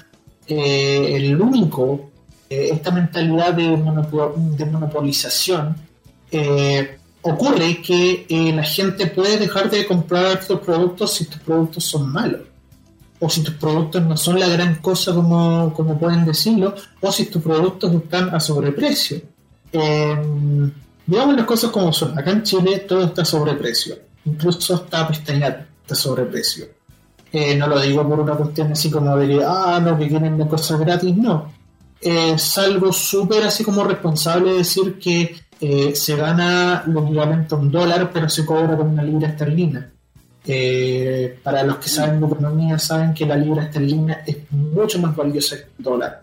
eh, el único, eh, esta mentalidad de, monopo- de monopolización, ocurre que la gente puede dejar de comprar estos productos si tus productos son malos. O si tus productos no son la gran cosa como, como pueden decirlo, o si tus productos están a sobreprecio. Eh, digamos las cosas como son. Acá en Chile todo está a sobreprecio. Incluso está pestañado, está a sobreprecio. Eh, no lo digo por una cuestión así como de que, ah, no, que quieren de cosas gratis, no. Es algo súper así como responsable decir que eh, se gana lógicamente un dólar, pero se cobra con una libra esterlina. Eh, para los que saben de economía, saben que la libra esterlina es mucho más valiosa que el dólar,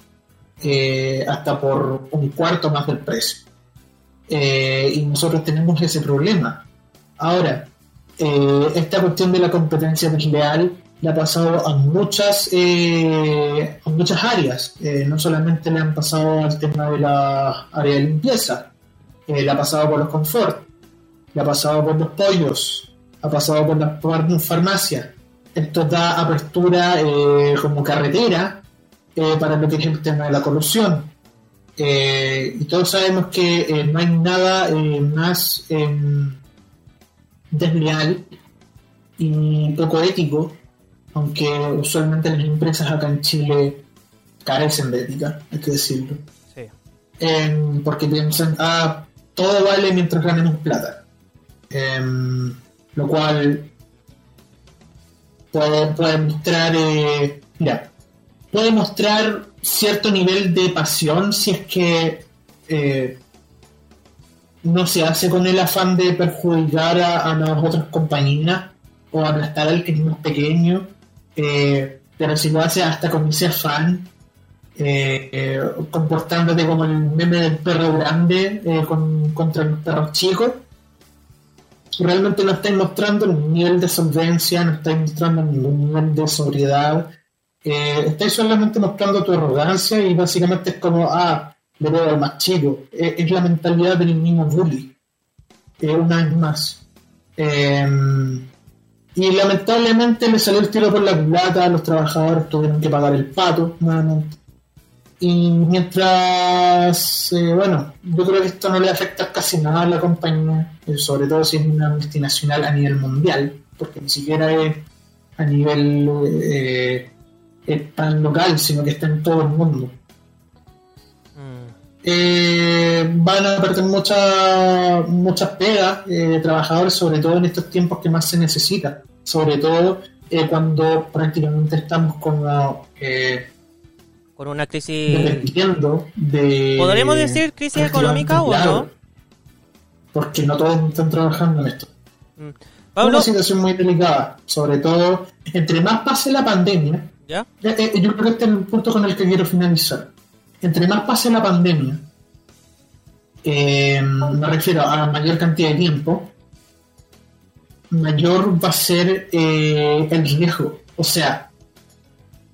eh, hasta por un cuarto más del precio. Eh, y nosotros tenemos ese problema. Ahora, esta cuestión de la competencia desleal le ha pasado a muchas, a muchas áreas. No solamente le han pasado al tema de la área de limpieza, le ha pasado por los confort, le ha pasado por los pollos, ha pasado por las par- farmacias. Esto da apertura eh, como carretera eh, para lo que es el tema de la corrupción. Eh, y todos sabemos que no hay nada más em, desleal y poco ético, aunque usualmente las empresas acá en Chile carecen de ética, hay que decirlo.
Sí.
Em, porque piensan, ah, todo vale mientras ganemos plata. Em, lo cual puede, puede mostrar, eh, mira, puede mostrar cierto nivel de pasión si es que eh, no se hace con el afán de perjudicar a, a las otras compañías o aplastar al que es más pequeño, eh, pero si lo hace hasta con ese afán, eh, comportándote como el meme del perro grande con, contra los perros chicos, realmente no estáis mostrando ningún nivel de solvencia, no estáis mostrando ningún nivel de sobriedad, eh, estáis solamente mostrando tu arrogancia y básicamente es como, ah, le veo al más chico. Eh, es la mentalidad del niño bully, eh, una vez más. Eh, y lamentablemente le salió el tiro por la culata, los trabajadores tuvieron que pagar el pato nuevamente. Y mientras, eh, bueno, yo creo que esto no le afecta casi nada a la compañía, eh, sobre todo si es una multinacional a nivel mundial, porque ni siquiera es a nivel eh, tan local, sino que está en todo el mundo.
Mm,
Eh, van a perder muchas muchas pegas eh, trabajadores, sobre todo en estos tiempos que más se necesita, sobre todo eh, cuando prácticamente estamos como eh,
Con una crisis...
dependiendo de...
¿Podríamos decir crisis económica o
Claro,
no?
Porque no todos están trabajando en esto.
Mm.
Es
Pablo,
una situación muy delicada, sobre todo entre más pase la pandemia,
¿ya?
Eh, yo creo que este es el punto con el que quiero finalizar. Entre más pase la pandemia, eh, me refiero a mayor cantidad de tiempo, mayor va a ser eh, el riesgo. O sea,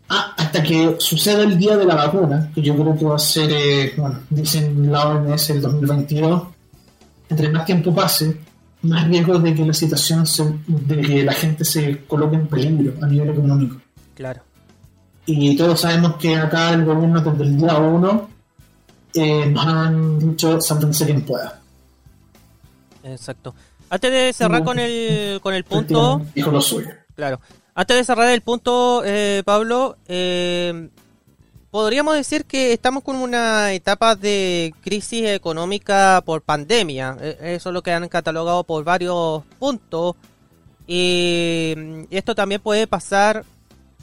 ah, hasta que suceda el día de la vacuna, que yo creo que va a ser, eh, bueno, dicen la OMS el 2022, entre más tiempo pase, más riesgo de que la situación, se, de que la gente se coloque en peligro a nivel económico.
Claro.
Y todos sabemos que acá el gobierno desde el día 1 eh, nos han dicho sálvense quien pueda.
Exacto. Antes de cerrar con el, con el punto...
Dijo lo suyo.
Claro. Antes de cerrar el punto, eh, Pablo, eh, podríamos decir que estamos con una etapa de crisis económica por pandemia. Eh, Eso es lo que han catalogado por varios puntos. Y esto también puede pasar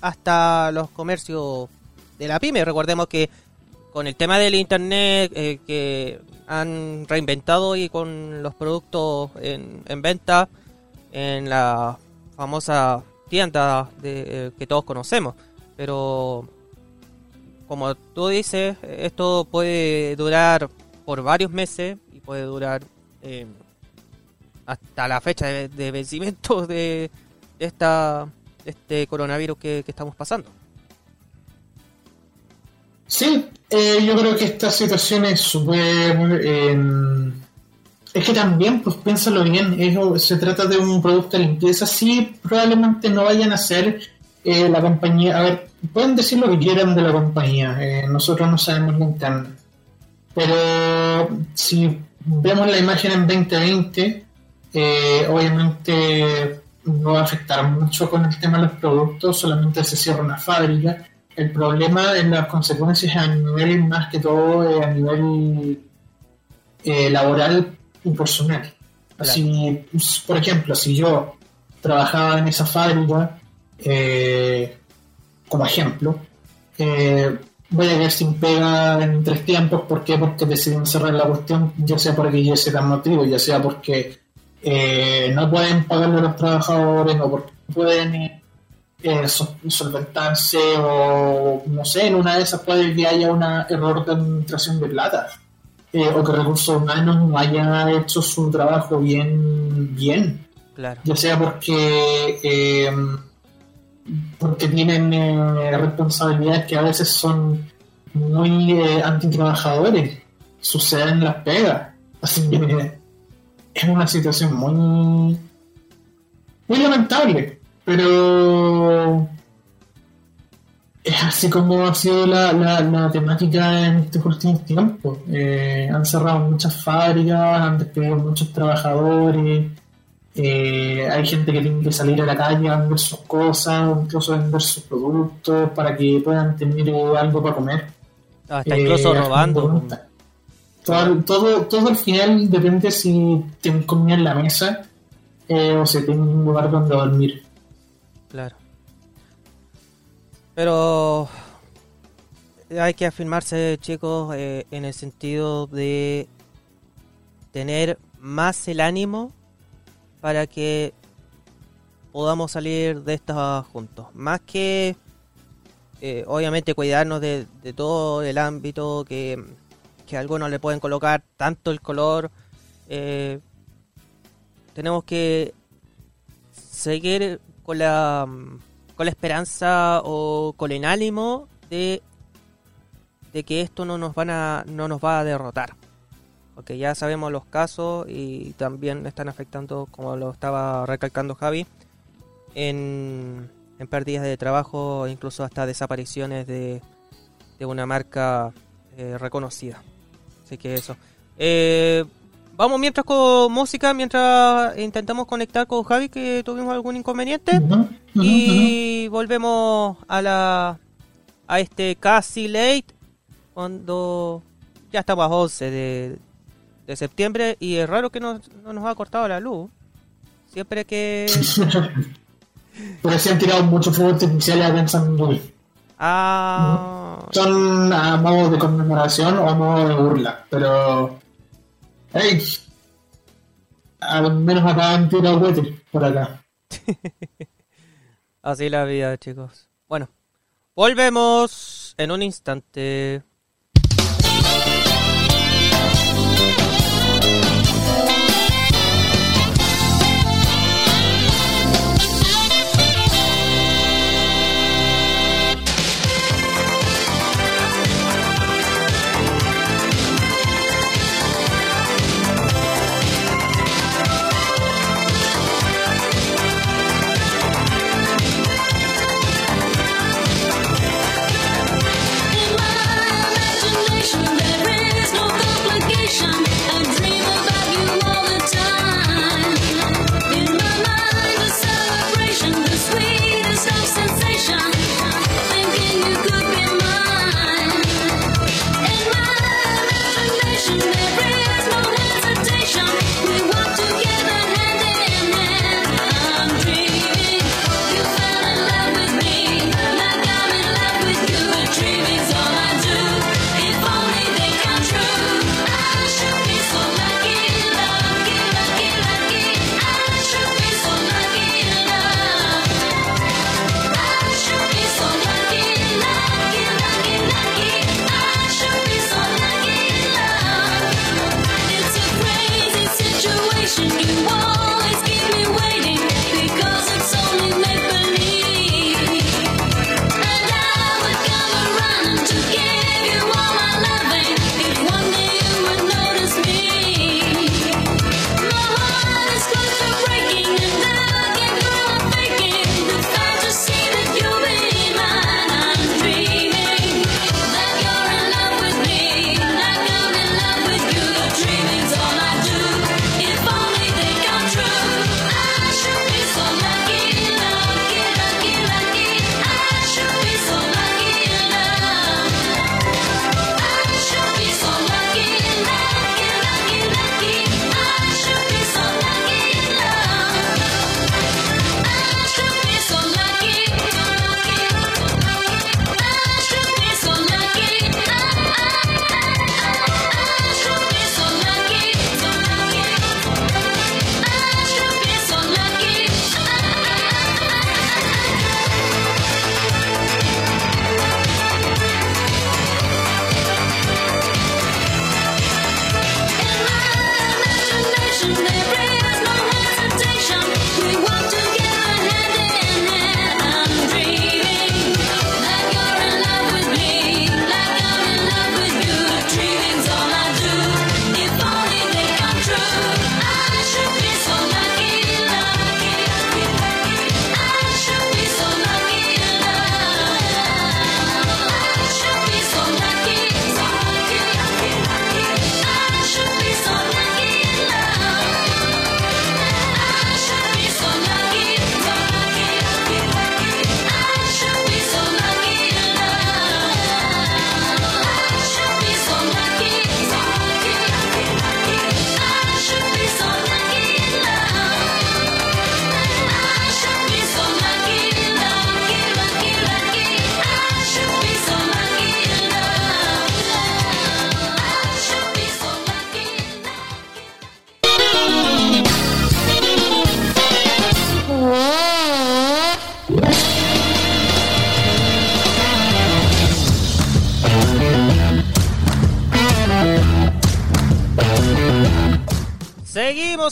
hasta los comercios de la pyme. Recordemos que con el tema del internet eh, que han reinventado y con los productos en venta en la famosa tienda de, eh, que todos conocemos. Pero como tú dices, esto puede durar por varios meses y puede durar eh, hasta la fecha de, vencimiento de, esta este coronavirus que, que estamos pasando.
Sí, eh, yo creo que esta situación es súper... eh, es que también, pues piénsalo bien, es- se trata de un producto de limpieza, sí, probablemente no vayan a ser eh, la compañía, a ver, pueden decir lo que quieran de la compañía, eh, nosotros no sabemos la interna, pero si vemos la imagen en 2020, eh, obviamente no va a afectar mucho con el tema de los productos, solamente se cierra una fábrica. El problema en las consecuencias a nivel más que todo a nivel laboral y personal. Así, por ejemplo, si yo trabajaba en esa fábrica, eh, como ejemplo, eh, voy a quedar sin pega en tres tiempos. ¿Por qué? Porque decidieron cerrar la cuestión, ya sea porque yo sea motivo, ya sea porque eh, no pueden pagarle a los trabajadores o porque no pueden eh, sol- solventarse o no sé, en una de esas puede que haya un error de administración de plata eh, o que recursos humanos no haya hecho su trabajo bien, bien
Claro.
ya sea porque eh, porque tienen eh, responsabilidades que a veces son muy antitrabajadores, suceden las pegas. Así que es una situación muy, muy lamentable, pero es así como ha sido la, la, la temática en estos últimos tiempos. Eh, han cerrado muchas fábricas, han despedido muchos trabajadores, eh, hay gente que tiene que salir a la calle a vender sus cosas, incluso vender sus productos para que puedan tener algo para comer.
Ah, está incluso
Eh,
robando.
Todo, todo, todo al final depende si tienen comida en la mesa eh, o si tienen un lugar donde dormir.
Claro. Pero hay que afirmarse, chicos, eh, en el sentido de tener más el ánimo para que podamos salir de esta juntos. Más que, eh, obviamente, cuidarnos de, de todo el ámbito que, que algunos le pueden colocar tanto el color. eh, tenemos que seguir con la con la esperanza o con el ánimo de de que esto no nos van a no nos va a derrotar. Porque ya sabemos los casos y también están afectando como lo estaba recalcando Javi en, en pérdidas de trabajo incluso hasta desapariciones de, de una marca eh, reconocida. Así que eso. Eh, vamos mientras con música mientras intentamos conectar con Javi que tuvimos algún inconveniente y volvemos a la a este casi late cuando ya estamos a 11 de, de septiembre y es raro que no, no nos ha cortado la luz. Siempre que...
Pero sí han tirado muchos fuegos artificiales acá en San Miguel.
Ah,
Son a modo de conmemoración o a modo de burla, pero. ¡Ey! Al menos acá han tirado por acá.
así la vida, chicos. Bueno, volvemos en un instante.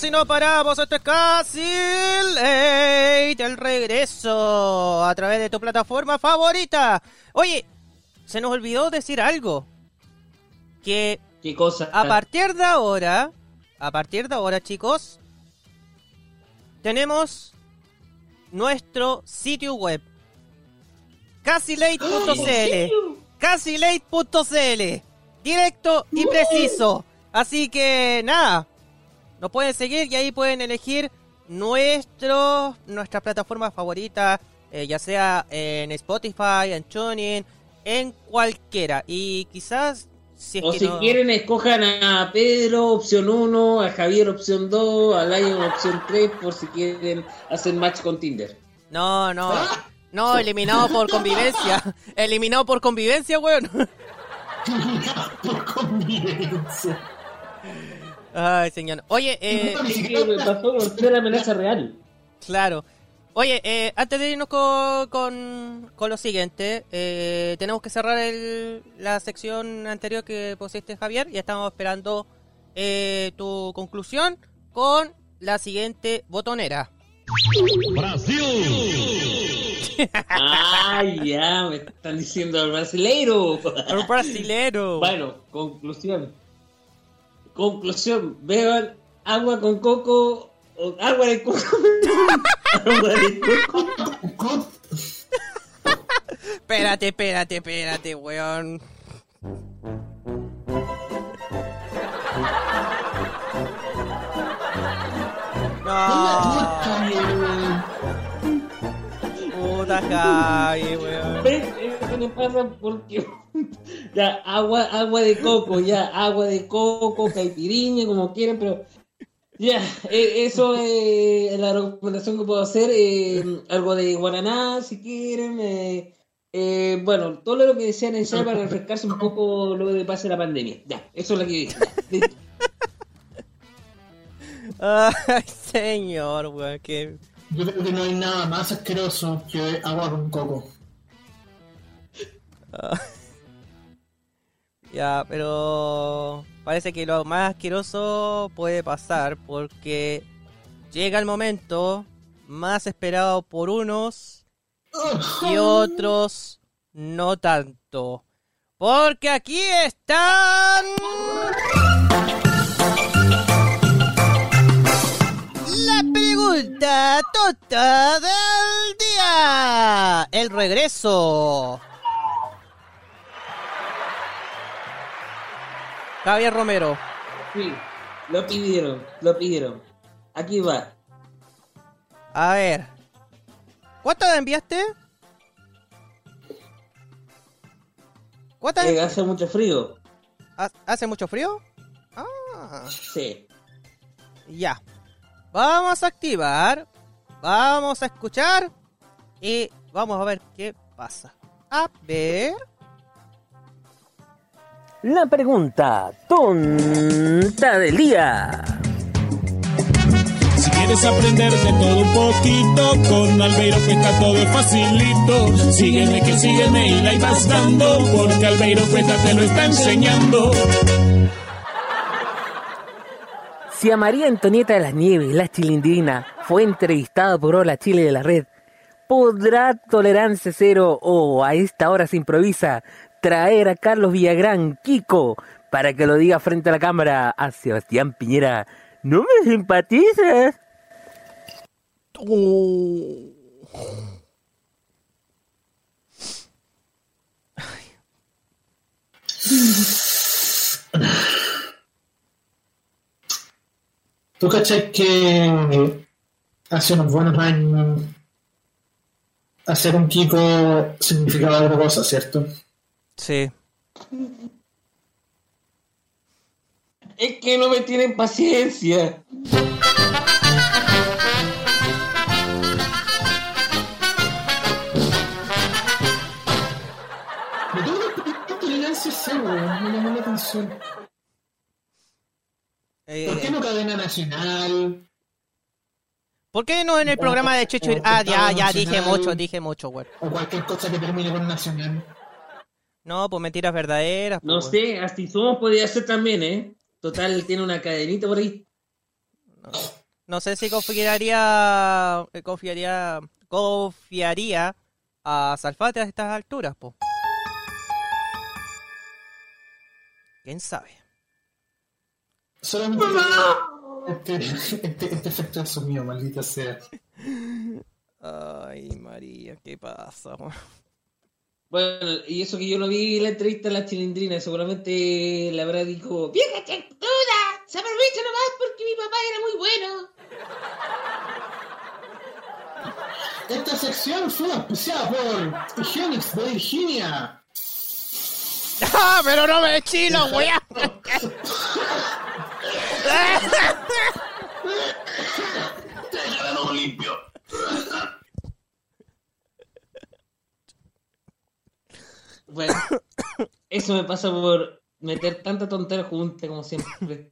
Y no paramos. Esto es casi late. El regreso a través de tu plataforma favorita. Oye, se nos olvidó decir algo. Que
¿Qué cosa?
a partir de ahora, a partir de ahora, chicos, tenemos nuestro sitio web. Casylate.cl. Casylate.cl. Directo y preciso. Así que nada, nos pueden seguir y ahí pueden elegir nuestro, nuestra plataforma favorita, eh, ya sea en Spotify, en TuneIn, en cualquiera. Y quizás, si es
O
que
si
no-
quieren, escojan a Pedro, opción 1, a Javier, opción 2, a Lion, opción 3, por si quieren hacer match con Tinder.
No, no. No, eliminado por convivencia. Eliminado por convivencia, weón.
Por convivencia.
Ay, señor. Oye, eh,
Ni
Es
siquiera
que me pasó ser amenaza real.
claro. Oye, eh, antes de irnos con, con, con lo siguiente, eh, tenemos que cerrar el, la sección anterior que pusiste, Javier, y estamos esperando eh, tu conclusión con la siguiente botonera.
Ay, ya, me están diciendo al brasileiro.
El brasilero.
Bueno, conclusión. Conclusión, beban agua con coco, o agua de coco. agua de coco.
Espérate, espérate, espérate, weón. No, puta Javi, weón.
Le pasa porque ya agua, agua de coco, ya agua de coco, caipiriña, como quieran, pero ya, eh, eso es la recomendación que puedo hacer. eh, algo de guaraná, si quieren. eh, eh, bueno, todo lo que desean ensayar para refrescarse un poco luego de que pase la pandemia. Ya, eso es lo que listo.
Ay, señor, weón, que...
Yo creo que no hay nada más asqueroso que agua con coco.
Ya, pero parece que lo más asqueroso puede pasar porque llega el momento más esperado por unos y otros no tanto. Porque aquí están... La pregunta tonta del día. El regreso. Javier Romero.
Sí, lo pidieron, lo pidieron. Aquí va.
A ver. ¿Cuántas enviaste? ¿Cuántas?
Eh, hace mucho frío.
¿Ha- ¿Hace mucho frío? Ah,
Sí.
ya. Vamos a activar. Vamos a escuchar. Y vamos a ver qué pasa. A ver.
La pregunta tonta del día.
Si quieres aprender de todo un poquito, con Albeiro Cuesta todo es facilito. Sígueme que sígueme y la vas dando, porque Albeiro Cuesta te lo está enseñando.
Si a María Antonieta de las Nieves, la chilindrina, fue entrevistada por Hola Chile de la Red, ¿podrá Tolerancia Cero o a esta hora se improvisa traer a Carlos Villagrán, Kiko, para que lo diga frente a la cámara a Sebastián Piñera? ¿No me simpatizas?
¿Tú cachai que hace unos buenos años hacer un Kiko significaba otra cosa, ¿cierto?
Sí.
Es que no me tienen paciencia.
Me tengo que pedir tolerancia cero, weón, me llamó la atención.
Eh,
¿Por qué no cadena nacional?
¿Por qué no en el programa de Checho? Ah, ya, ya, dije mucho, dije mucho, güey.
O cualquier cosa que termine con nacional.
No, pues mentiras verdaderas.
No
pues,
sé, hasta somos podría ser también, ¿eh? Total, tiene una cadenita por ahí.
no, no sé si confiaría, eh, confiaría, confiaría a Salfate a estas alturas, po. ¿Quién sabe?
Solamente este, este, este efecto es mío, maldita sea.
Ay, María, ¿qué pasa?
Bueno, y eso que yo no vi la entrevista a la chilindrina, seguramente le habrá dicho, vieja chantuda, se aprovecha nomás porque mi papá era muy bueno.
Esta sección fue auspiciada por Phoenix de Virginia.
¡Ah, pero no me chilo, weá!
Déjalo limpio.
Bueno, eso me pasa por meter tanta tontera junta como siempre.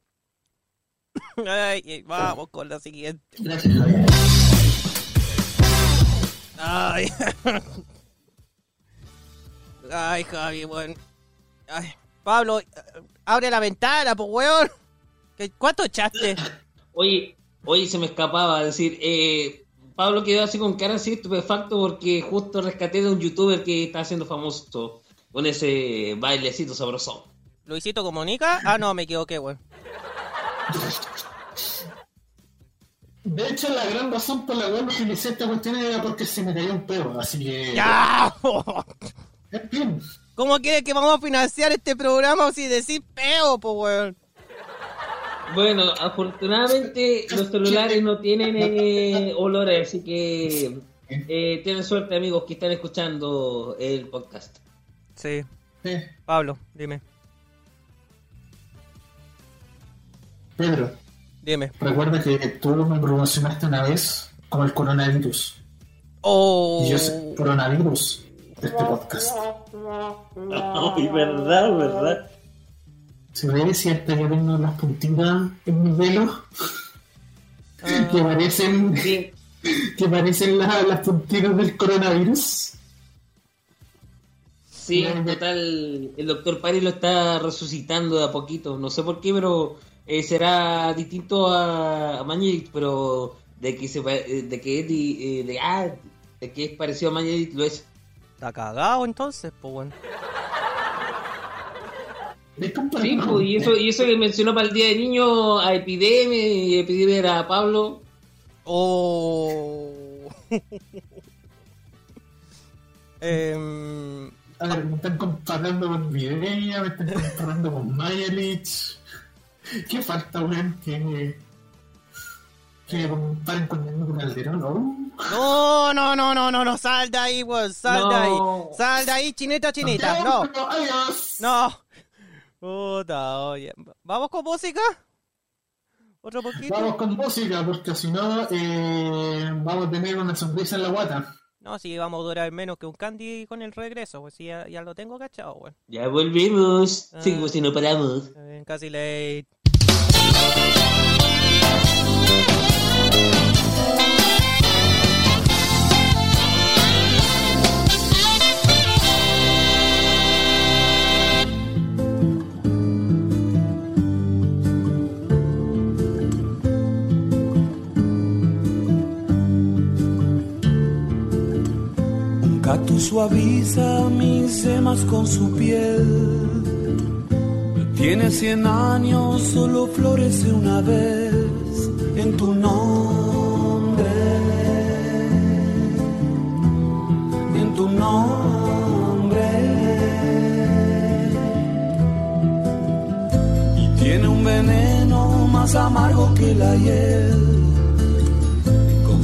Ay, vamos con la siguiente.
Gracias, Javier.
Ay. Ay, Javi, weón. Ay, Pablo, abre la ventana, pues, weón. ¿Qué- ¿Cuánto echaste?
Oye, oye, se me escapaba decir, eh, Pablo quedó así con cara así estupefacto porque justo rescaté de un youtuber que está haciendo famoso con ese bailecito sabrosón.
¿Luisito comunica? Ah, no, me equivoqué, weón.
De hecho, la gran razón por la cual utilicé esta cuestión era porque se me cayó un pedo, así que...
¡Ya!
En fin,
¿Cómo quieres que vamos a financiar este programa si decís peo, pues, weón?
Bueno, afortunadamente los celulares no tienen eh, olores, así que eh, tienen suerte amigos que están escuchando el podcast.
Sí,
eh,
Pablo, dime,
Pedro,
dime.
recuerda que tú me promocionaste una vez como el coronavirus.
Oh.
Y yo soy coronavirus de este podcast.
Ay, verdad, verdad.
¿Se ve cierto que tengo las puntitas en mi velo? que parecen,
Sí,
que parecen la- las puntitas del coronavirus.
Sí, en total, el doctor Pari lo está resucitando de a poquito. No sé por qué, pero eh, será distinto a, a Mañedit, pero de que se eh, de que es di- eh, de, ah, de que es parecido a Mañedit lo es.
Está cagado entonces, pues, weón.
¿Ves, compadre?
Sí, pues, y eso, y eso que mencionó para el Día de Niño a Epidemia, y Epidemia era a Pablo.
Oh. Em,
A ver, me están comparando con Videa, me están comparando con Mayelich. ¿Qué falta, weón? Que, que me comparen con el Calderón, ¿no?
no, no, no, no, no, no, sal de ahí, weón, sal de ahí.
No.
Sal de ahí, chinita, chinita. No,
Adiós.
no. Puta, oye. ¿Vamos con música? ¿Otro poquito?
Vamos con música, porque si no, eh, vamos a tener una sonrisa en la guata.
No, si vamos a durar menos que un candy con el regreso, pues sí, ya, ya lo tengo cachado, weón.
Ya volvemos.
Ah.
Seguimos si no paramos.
Casi late.
Suaviza mis semas con su piel. Tiene cien años, solo florece una vez en tu nombre. En tu nombre. Y tiene un veneno más amargo que la hiel.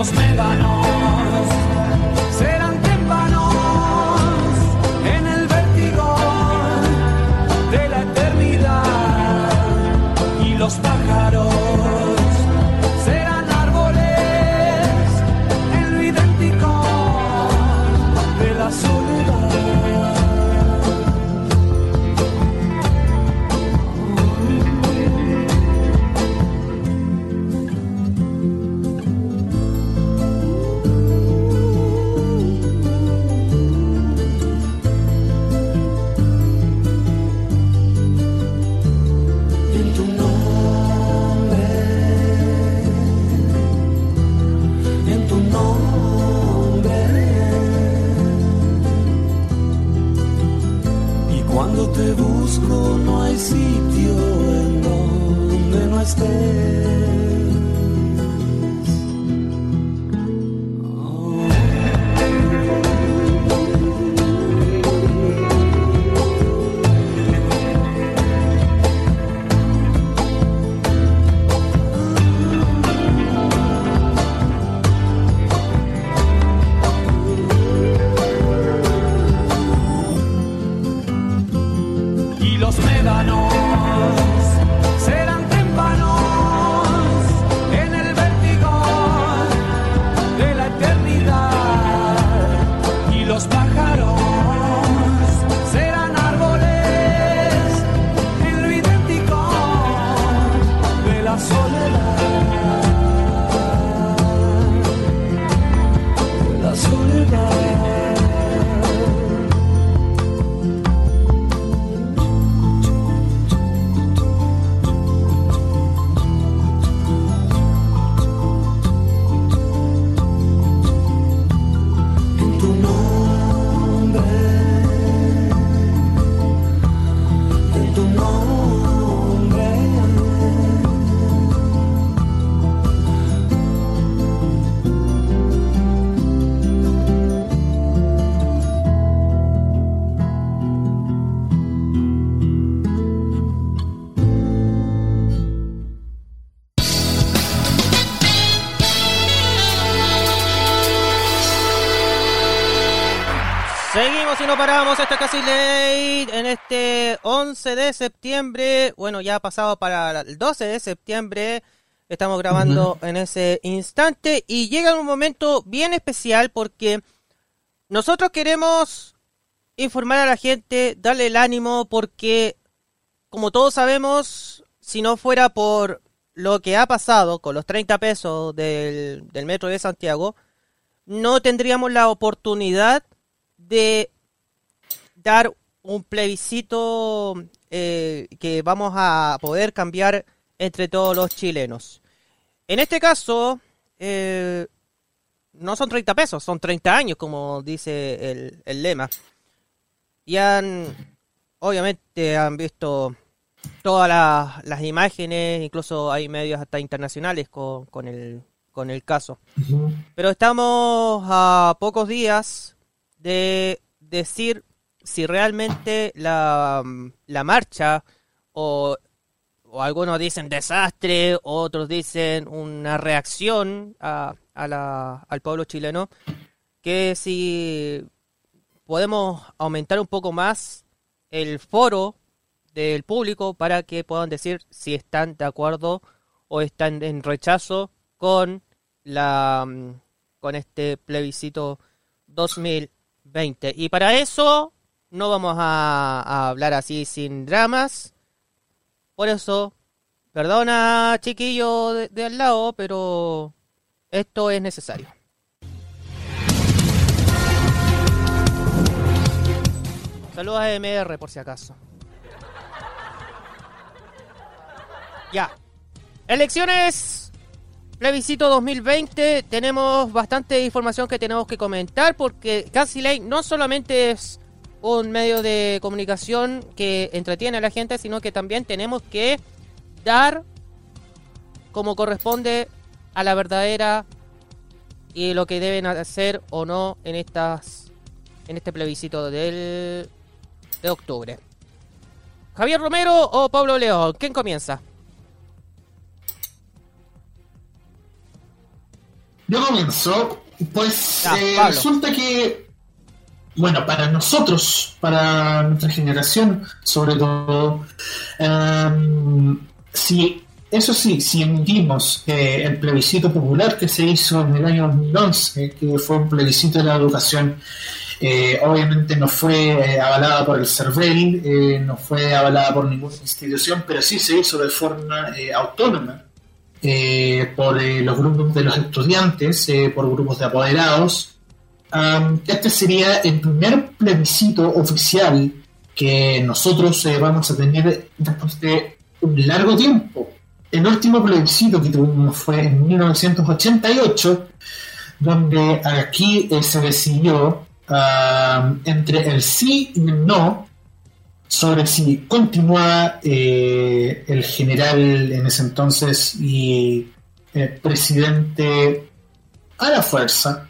Los médanos
paramos, esta casi late en este 11 de septiembre, bueno ya ha pasado para el 12 de septiembre, estamos grabando en ese instante y llega un momento bien especial porque nosotros queremos informar a la gente, darle el ánimo porque como todos sabemos, si no fuera por lo que ha pasado con los 30 pesos del, del metro de Santiago, no tendríamos la oportunidad de dar un plebiscito eh, que vamos a poder cambiar entre todos los chilenos. En este caso, eh, no son 30 pesos, son 30 años, como dice el, el lema. Y han, obviamente, han visto todas las, las imágenes, incluso hay medios hasta internacionales con, con, el, con el caso. Pero estamos a pocos días de decir si realmente la, la marcha o, o algunos dicen desastre, otros dicen una reacción a, a la, al pueblo chileno, que si podemos aumentar un poco más el foro del público para que puedan decir si están de acuerdo o están en rechazo con la con este plebiscito 2020. Y para eso no vamos a, hablar así sin dramas. Por eso, perdona chiquillo de, al lado, pero esto es necesario. Saludos a MR por si acaso. Ya. Elecciones. Plebiscito 2020. Tenemos bastante información que tenemos que comentar porque Casi Ley no solamente es un medio de comunicación que entretiene a la gente, sino que también tenemos que dar como corresponde a la verdadera y lo que deben hacer o no en estas en este plebiscito del de octubre. Javier Romero o Pablo León, ¿quién comienza?
Yo comienzo. Pues eh, resulta que, bueno, para nosotros, para nuestra generación, sobre todo, em, si, eso sí, si emitimos eh, el plebiscito popular que se hizo en el año 2011, que fue un plebiscito de la educación, eh, obviamente no fue eh, avalada por el CERVEL, no fue avalada por ninguna institución, pero sí se hizo de forma autónoma por los grupos de los estudiantes, por grupos de apoderados. Am, este sería el primer plebiscito oficial que nosotros eh, vamos a tener después de un largo tiempo. El último plebiscito que tuvimos fue en 1988, donde aquí eh, se decidió am, entre el sí y el no sobre si continuaba eh, el general en ese entonces y eh, presidente a la fuerza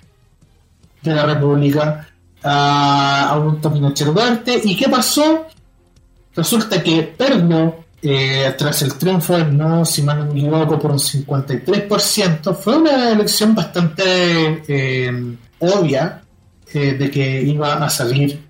de la República, a Augusto Pinochet Ugarte. ¿Y qué pasó? Resulta que perdió eh, tras el triunfo no, si mal no me equivoco, por un 53%. Fue una elección bastante eh, obvia eh, de que iba a salir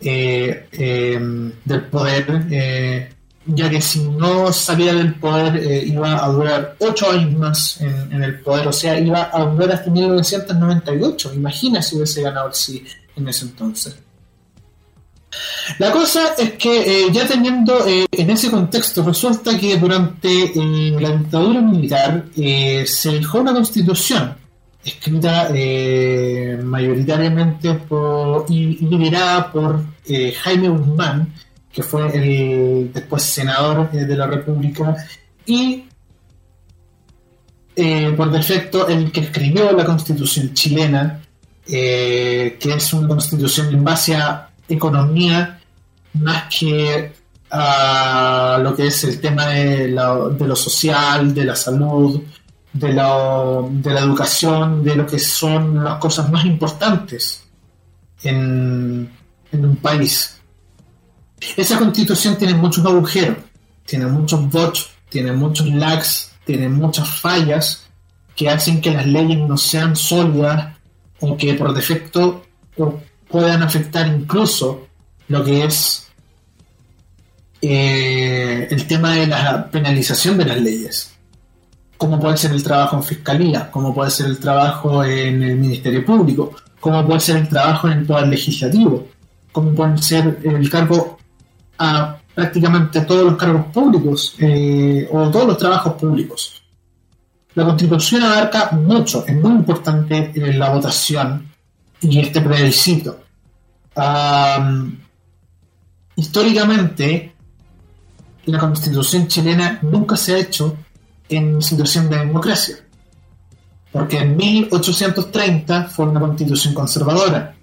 del poder, ya que si no salía del poder eh, iba a durar ocho años más en, el poder, o sea, iba a durar hasta 1998. Imagina si hubiese ganado el sí en ese entonces. La cosa es que eh, ya teniendo eh, en ese contexto, resulta que durante la dictadura militar se dejó una constitución escrita mayoritariamente y, liderada por Jaime Guzmán, que fue el después senador eh, de la República, y eh, por defecto el que escribió la constitución chilena, eh, que es una constitución en base a economía más que a lo que es el tema de, lo social, de la salud, de, la educación, de lo que son las cosas más importantes en un país. Esa constitución tiene muchos agujeros, tiene muchos bots, tiene muchos lags, tiene muchas fallas que hacen que las leyes no sean sólidas o que por defecto puedan afectar incluso lo que es eh, el tema de la penalización de las leyes. Como puede ser el trabajo en fiscalía, como puede ser el trabajo en el Ministerio Público, como puede ser el trabajo en el Poder Legislativo, como puede ser el cargo a prácticamente todos los cargos públicos eh, o todos los trabajos públicos. La Constitución abarca mucho, es muy importante en la votación y este plebiscito. Am, históricamente, la Constitución chilena nunca se ha hecho en situación de democracia. Porque en 1830 fue una constitución conservadora.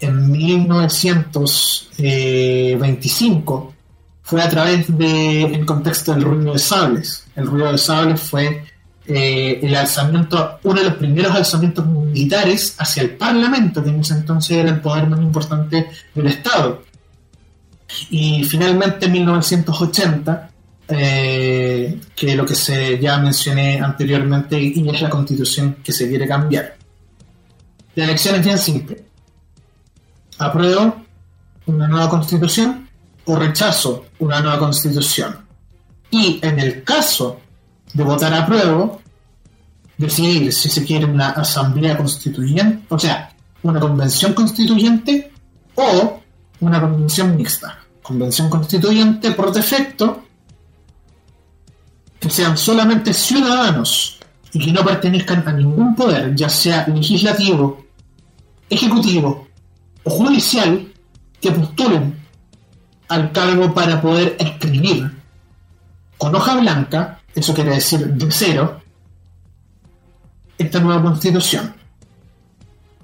En 1925 fue a través del contexto del ruido de sables. El ruido de sables fue eh, el alzamiento, uno de los primeros alzamientos militares hacia el Parlamento, que en ese entonces era el poder más importante del Estado. Y finalmente en 1980 eh, que lo que se ya mencioné anteriormente y es la constitución que se quiere cambiar. La elección es bien simple. Apruebo una nueva constitución o rechazo una nueva constitución. Y en el caso de votar apruebo, decidir si se quiere una asamblea constituyente, o sea, una convención constituyente o una convención mixta. Convención constituyente por defecto que sean solamente ciudadanos y que no pertenezcan a ningún poder, ya sea legislativo, ejecutivo judicial, que postulen al cargo para poder escribir con hoja blanca, eso quiere decir de cero, esta nueva constitución.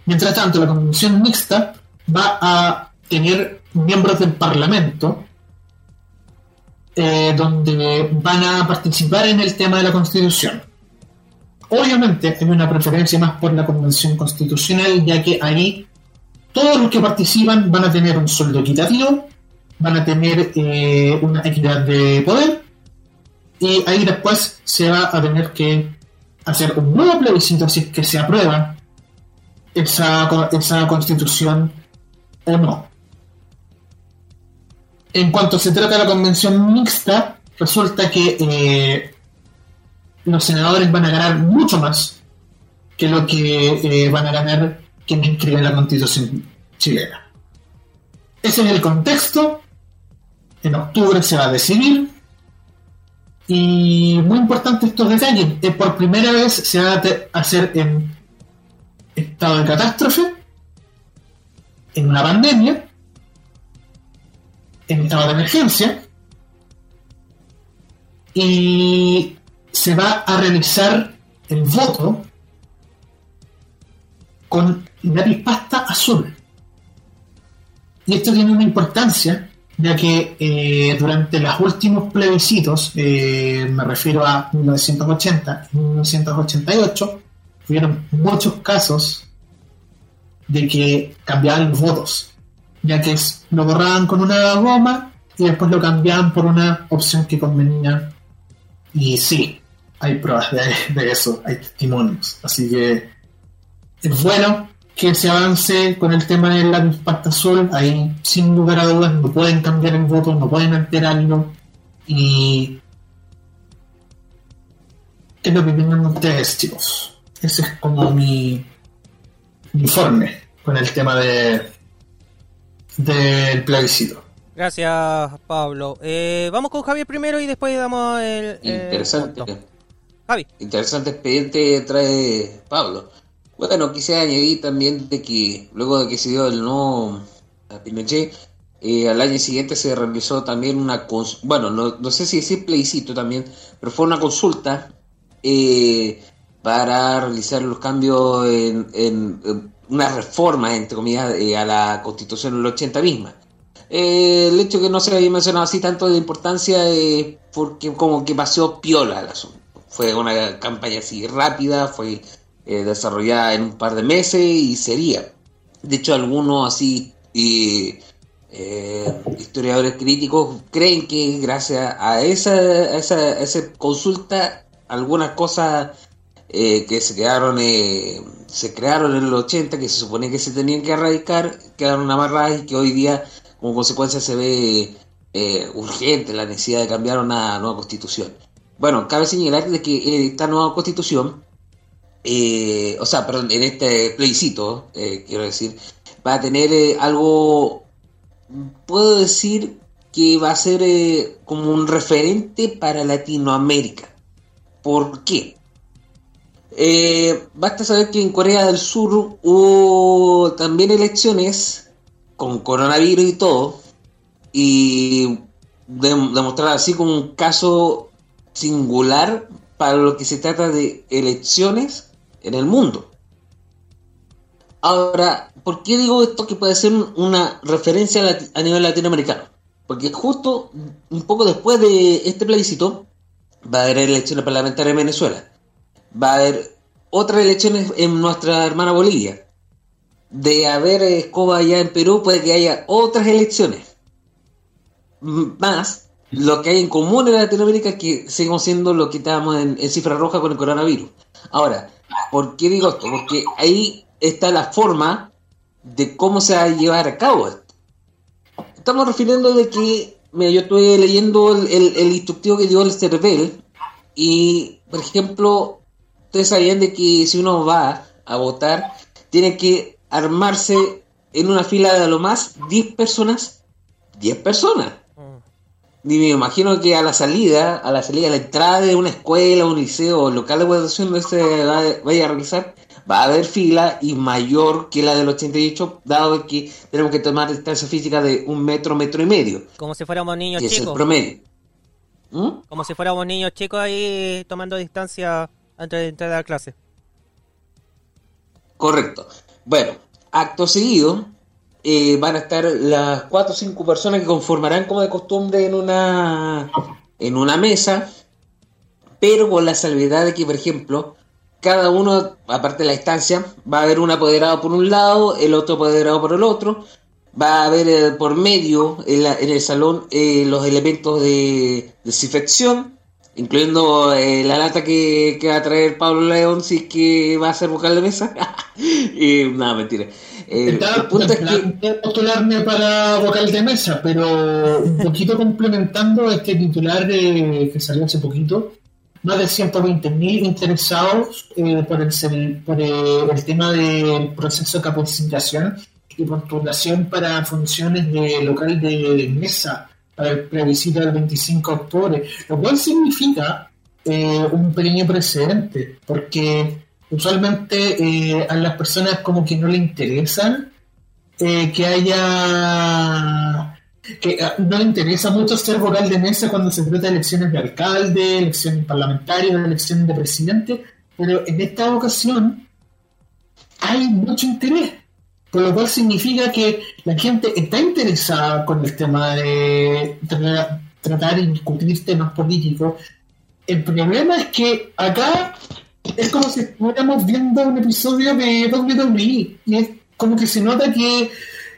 Mientras tanto, la convención mixta va a tener miembros del Parlamento eh, donde van a participar en el tema de la Constitución. Obviamente hay una preferencia más por la Convención Constitucional, ya que ahí todos los que participan van a tener un sueldo equitativo, van a tener eh, una equidad de poder, y ahí después se va a tener que hacer un nuevo plebiscito si es que se aprueba esa, esa constitución o no. En cuanto se trata de la convención mixta, resulta que eh, los senadores van a ganar mucho más que lo que eh, van a ganar quienes escriben la constitución chilena. Ese es el contexto. En octubre se va a decidir. Y muy importante estos detalles. por primera vez se va a hacer en estado de catástrofe, en una pandemia, en estado de emergencia, y se va a realizar el voto con lápiz pasta azul. Y esto tiene una importancia, ya que eh, durante los últimos plebiscitos, eh, me refiero a 1980 y 1988, hubieron muchos casos de que cambiaban los votos, ya que lo borraban con una goma y después lo cambiaban por una opción que convenía. Y sí, hay pruebas de, de eso, hay testimonios. Así que es bueno que se avance con el tema del lápiz pasta azul. Ahí, sin lugar a dudas, no pueden cambiar el voto, no pueden alterarlo. Y. ¿Qué es lo que piensan ustedes, chicos? Ese es como mi informe con el tema de del plebiscito.
Gracias, Pablo. Eh, vamos con Javier primero y después damos el. el
Interesante.
punto. Javi.
Interesante expediente trae Pablo. Bueno, quisiera añadir también de que luego de que se dio el no a Pinochet, eh, al año siguiente se realizó también una bueno, no, no sé si decir plebiscito también, pero fue una consulta eh, para realizar los cambios en, en- unas reformas, entre comillas, eh, a la constitución del 80 misma. Eh, el hecho que no se haya mencionado así tanto de importancia eh, porque como que pasó piola el asunto. Fue una campaña así rápida, fue eh, desarrollada en un par de meses y sería. De hecho, algunos así eh, eh, historiadores críticos creen que gracias a esa, a esa, a esa consulta algunas cosas eh, que se quedaron se crearon en el 80 que se supone que se tenían que erradicar quedaron amarradas y que hoy día como consecuencia se ve urgente la necesidad de cambiar una nueva constitución. Bueno, cabe señalar de que esta nueva constitución, eh, o sea, perdón, en este plebiscito, eh, quiero decir, va a tener eh, algo, puedo decir que va a ser eh, como un referente para Latinoamérica. ¿Por qué? Basta saber que en Corea del Sur hubo también elecciones con coronavirus y todo, y de- demostrar así como un caso singular para lo que se trata de elecciones en el mundo. Ahora, ¿por qué digo esto que puede ser una referencia a nivel latinoamericano? Porque justo un poco después de este plebiscito va a haber elecciones parlamentarias en Venezuela. Va a haber otras elecciones en nuestra hermana Bolivia. De haber escoba allá en Perú puede que haya otras elecciones. Más, lo que hay en común en Latinoamérica es que seguimos siendo lo que estábamos en cifra roja con el coronavirus. Ahora, ¿por qué digo esto? Porque ahí está la forma de cómo se va a llevar a cabo esto. Estamos refiriendo de que, mira, yo estuve leyendo el, instructivo que dio el CERVEL y, por ejemplo, ustedes sabían de que si uno va a votar, tiene que armarse en una fila de a lo más 10 personas. 10 personas. Ni me imagino que a la salida, a la salida, a la entrada de una escuela, un liceo o local de votación donde se va- vaya a realizar, va a haber fila y mayor que la del 88, dado que tenemos que tomar distancia física de un metro, metro y medio,
Como si fuéramos niños
que es el
chicos.
promedio. ¿Mm?
Como si fuéramos niños chicos ahí tomando distancia antes de entrar a la clase.
Correcto. Bueno, acto seguido van a estar las cuatro o cinco personas que conformarán como de costumbre en una en una mesa, pero con la salvedad de que, por ejemplo, cada uno, aparte de la distancia, va a haber un apoderado por un lado, el otro apoderado por el otro, va a haber eh, por medio en, la- en el salón eh, los elementos de desinfección incluyendo eh, la lata que, que va a traer Pablo León si es que va a ser vocal de mesa. y nada, mentira. Eh,
Estaba
que
postularme para vocal de mesa, pero un poquito complementando este titular eh, que salió hace poquito, más de 120.000 interesados eh, por, el, por eh, el tema del proceso de capacitación y postulación para funciones de local de mesa para el plebiscito del 25 de octubre, lo cual significa eh, un pequeño precedente, porque usualmente eh, a las personas como que no le interesan eh, que haya que ah, no le interesa mucho ser vocal de mesa cuando se trata de elecciones de alcalde, elecciones parlamentarias, elecciones de presidente, pero en esta ocasión hay mucho interés, por lo cual significa que la gente está interesada con el tema de tra- tratar y discutir temas políticos. El problema es que acá es como si estuviéramos viendo un episodio de WWE y es como que se nota que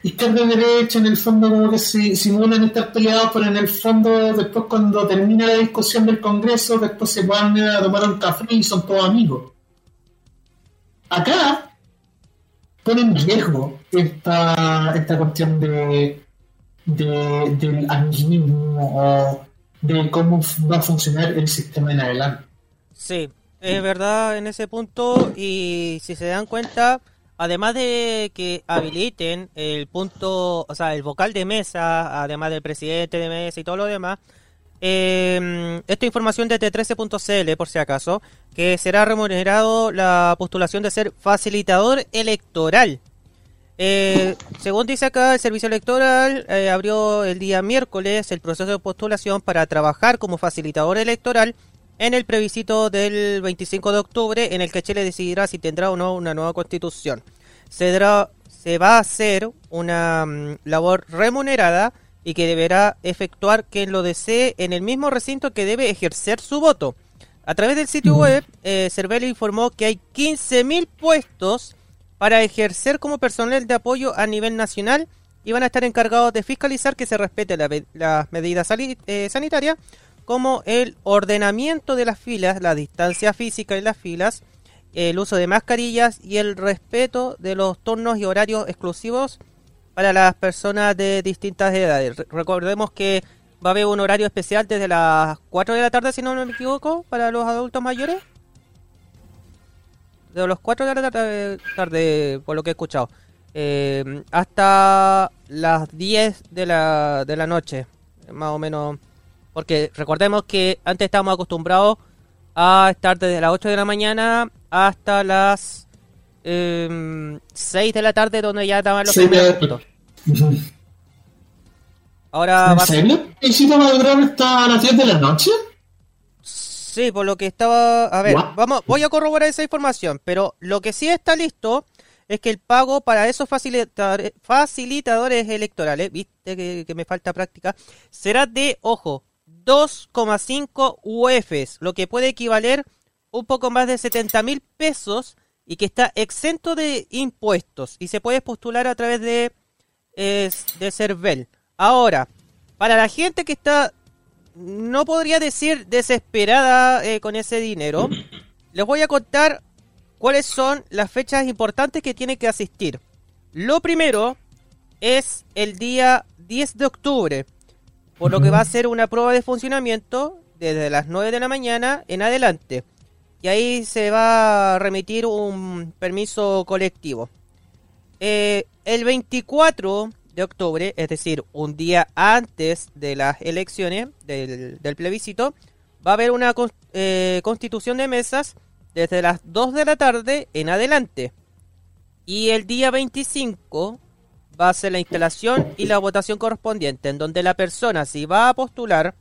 izquierda y derecha en el fondo como que se simulan estar peleados pero en el fondo después cuando termina la discusión del congreso después se van a tomar un café y son todos amigos. Acá pone en riesgo esta, esta cuestión de, de del amiguismo o de cómo va a funcionar el sistema en adelante.
Sí, es verdad en ese punto y si se dan cuenta, además de que habiliten el punto, o sea, el vocal de mesa, además del presidente de mesa y todo lo demás, eh, esta información de T13.cl, por si acaso, que será remunerado la postulación de ser facilitador electoral. Eh, según dice acá, el servicio electoral eh, abrió el día miércoles el proceso de postulación para trabajar como facilitador electoral en el plebiscito del 25 de octubre en el que Chile decidirá si tendrá o no una nueva constitución. Se, dará- se va a hacer una mm, labor remunerada y que deberá efectuar quien lo desee en el mismo recinto que debe ejercer su voto. A través del sitio web, eh, Cervelo informó que hay 15.000 puestos para ejercer como personal de apoyo a nivel nacional y van a estar encargados de fiscalizar que se respete la las medidas eh, sanitarias como el ordenamiento de las filas, la distancia física en las filas, el uso de mascarillas y el respeto de los turnos y horarios exclusivos para las personas de distintas edades. Re- Recordemos que va a haber un horario especial desde las 4 de la tarde, si no me equivoco, para los adultos mayores. De los 4 de la tarde, tarde, por lo que he escuchado, eh, hasta las 10 de la, de la noche, más o menos. Porque recordemos que antes estábamos acostumbrados a estar desde las 8 de la mañana hasta las eh, 6 de la tarde, donde ya estaban los
Sí,
primeros
me-
puntos. Ahora
¿En
va
serio? ¿El sitio va a durar hasta las 10 de la noche?
Sí, por lo que estaba... A ver,
What?
vamos, voy a corroborar esa información, pero lo que sí está listo es que el pago para esos facilitadores, facilitadores electorales, viste que, que me falta práctica, será de, ojo, 2,5 UFs, lo que puede equivaler un poco más de 70 mil pesos y que está exento de impuestos y se puede postular a través de, es, de Cervel. Ahora, para la gente que está no podría decir desesperada eh, con ese dinero. Les voy a contar cuáles son las fechas importantes que tiene que asistir. Lo primero es el día 10 de octubre, por lo que va a ser una prueba de funcionamiento desde las 9 de la mañana en adelante. Y ahí se va a remitir un permiso colectivo. Eh, el 24 de octubre, es decir, un día antes de las elecciones del, del plebiscito, va a haber una eh, constitución de mesas desde las 2 de la tarde en adelante. Y el día 25 va a ser la instalación y la votación correspondiente, en donde la persona, si va a postular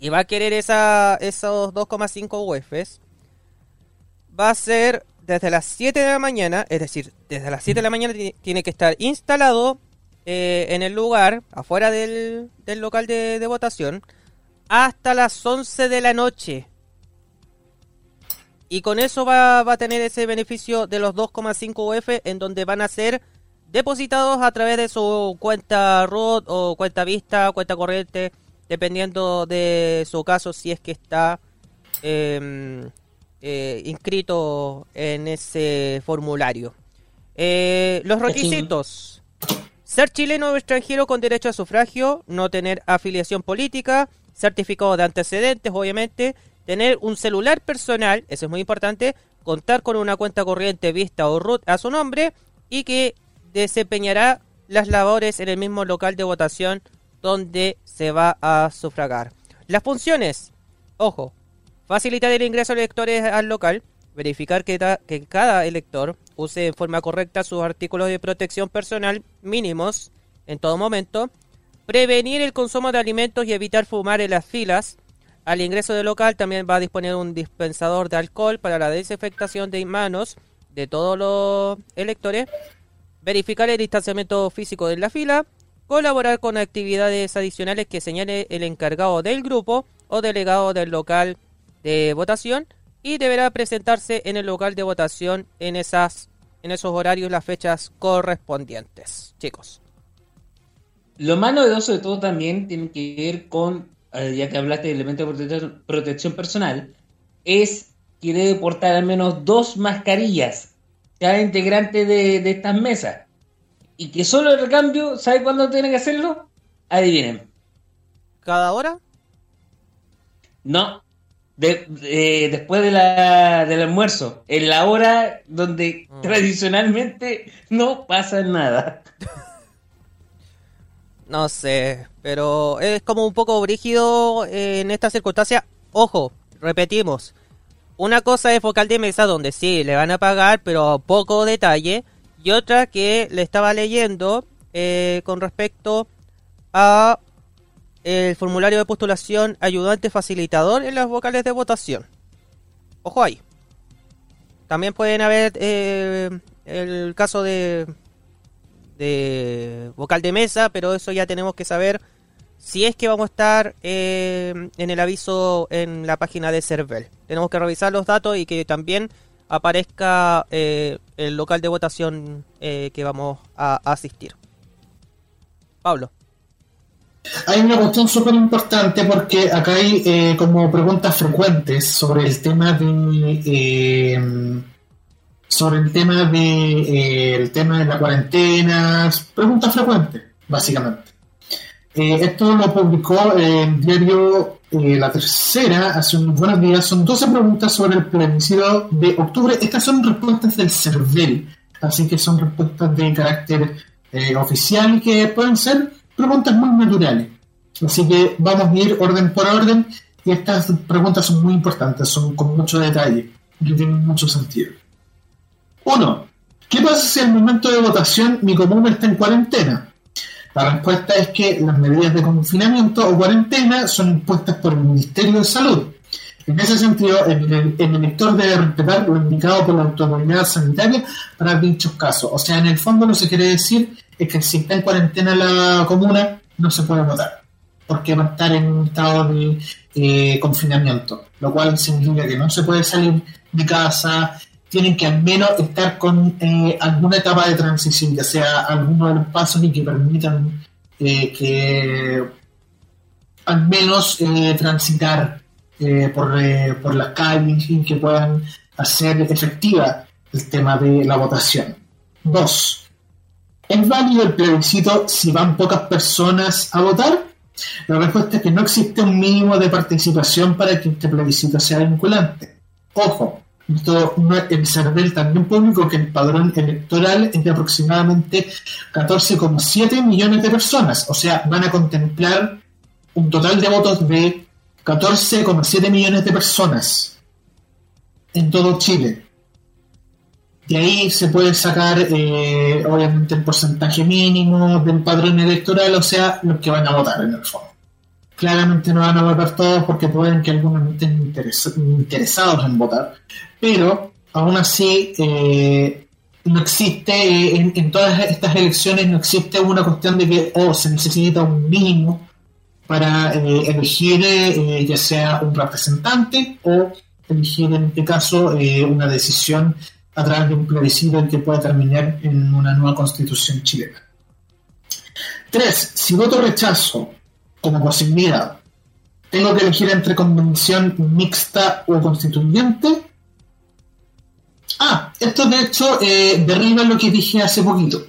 y va a querer esa, esos 2,5 UFs, va a ser desde las 7 de la mañana, es decir, desde las 7 de la mañana ti- tiene que estar instalado eh, en el lugar, afuera del, del local de, de votación, hasta las 11 de la noche. Y con eso va, va a tener ese beneficio de los 2,5 UF en donde van a ser depositados a través de su cuenta ROT o cuenta vista, cuenta corriente dependiendo de su caso, si es que está eh, eh, inscrito en ese formulario. Eh, los requisitos. Ser chileno o extranjero con derecho a sufragio, no tener afiliación política, certificado de antecedentes, obviamente, tener un celular personal, eso es muy importante, contar con una cuenta corriente vista o root a su nombre y que desempeñará las labores en el mismo local de votación donde se va a sufragar. Las funciones, ojo, facilitar el ingreso de electores al local, verificar que, cada elector use en forma correcta sus artículos de protección personal mínimos en todo momento, prevenir el consumo de alimentos y evitar fumar en las filas. Al ingreso del local también va a disponer un dispensador de alcohol para la desinfectación de manos de todos los electores, verificar el distanciamiento físico de la fila, colaborar con actividades adicionales que señale el encargado del grupo o delegado del local de votación y deberá presentarse en el local de votación en esas en esos horarios las fechas correspondientes. Chicos.
Lo más novedoso de todo también tiene que ver con, eh, ya que hablaste de elementos de protección personal, es que debe portar al menos dos mascarillas cada integrante de, de estas mesas. Y que solo el recambio, ¿sabe cuándo tiene que hacerlo? Adivinen.
¿Cada hora?
No. De- de- después de la, del almuerzo, en la hora donde
Mm.
tradicionalmente no pasa nada.
No sé, pero es como un poco brígido eh, en esta circunstancia. Ojo, repetimos. Una cosa es vocal de mesa donde sí le van a pagar, pero poco detalle. Y otra que le estaba leyendo eh, con respecto a el formulario de postulación ayudante facilitador en las vocales de votación. Ojo ahí. También pueden haber eh, el caso de de vocal de mesa, pero eso ya tenemos que saber si es que vamos a estar eh, en el aviso en la página de Cervel. Tenemos que revisar los datos y que también aparezca eh, el local de votación eh, que vamos a asistir. Pablo.
Hay una cuestión súper importante porque acá hay eh, como preguntas frecuentes sobre el tema de eh, sobre el tema de eh, el tema de la cuarentena, preguntas frecuentes, básicamente. Eh, esto lo publicó en diario eh, La Tercera hace unos buenos días. Son 12 preguntas sobre el plebiscito de octubre. Estas son respuestas del CERVEL, así que son respuestas de carácter eh, oficial que pueden ser preguntas muy naturales. Así que vamos a ir orden por orden y estas preguntas son muy importantes, son con mucho detalle y tienen mucho sentido. Uno, ¿qué pasa si al momento de votación mi comuna está en cuarentena? La respuesta es que las medidas de confinamiento o cuarentena son impuestas por el Ministerio de Salud. En ese sentido, el, el- el elector debe respetar lo indicado por la autoridad sanitaria para dichos casos. O sea, en el fondo lo que se quiere decir es que si está en cuarentena la comuna, no se puede votar, porque va a estar en un estado de eh, confinamiento, lo cual significa que no se puede salir de casa, tienen que al menos estar con eh, alguna etapa de transición, ya sea alguno de los pasos y que permitan eh, que al menos eh, transitar eh, por, por las calles y que puedan hacer efectiva el tema de la votación. Dos, ¿es válido el plebiscito si van pocas personas a votar? La respuesta es que no existe un mínimo de participación para que este plebiscito sea vinculante. Ojo, el CERVEL también publicó que el padrón electoral es de aproximadamente 14,7 millones de personas, o sea, van a contemplar un total de votos de 14,7 millones de personas en todo Chile. De ahí se puede sacar, eh, obviamente, el porcentaje mínimo del padrón electoral, o sea, los que van a votar en el fondo. Claramente no van a votar todos porque pueden que algunos no estén interes- interesados en votar, pero aún así eh, no existe, eh, en, todas estas elecciones no existe una cuestión de que oh, se necesita un mínimo para eh, elegir eh, ya sea un representante o elegir en este caso una decisión a través de un plebiscito que pueda terminar en una nueva constitución chilena. Tres, si voto rechazo como posibilidad. Tengo que elegir entre convención mixta o constituyente. Ah, esto de hecho eh, derriba lo que dije hace poquito.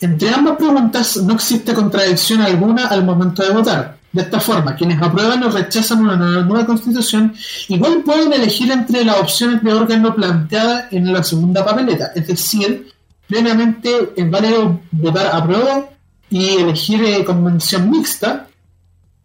Entre ambas preguntas no existe contradicción alguna al momento de votar. De esta forma, quienes aprueban o rechazan una nueva constitución igual pueden elegir entre las opciones de órgano planteadas en la segunda papeleta. Es decir, plenamente es válido votar a prueba y elegir eh, convención mixta,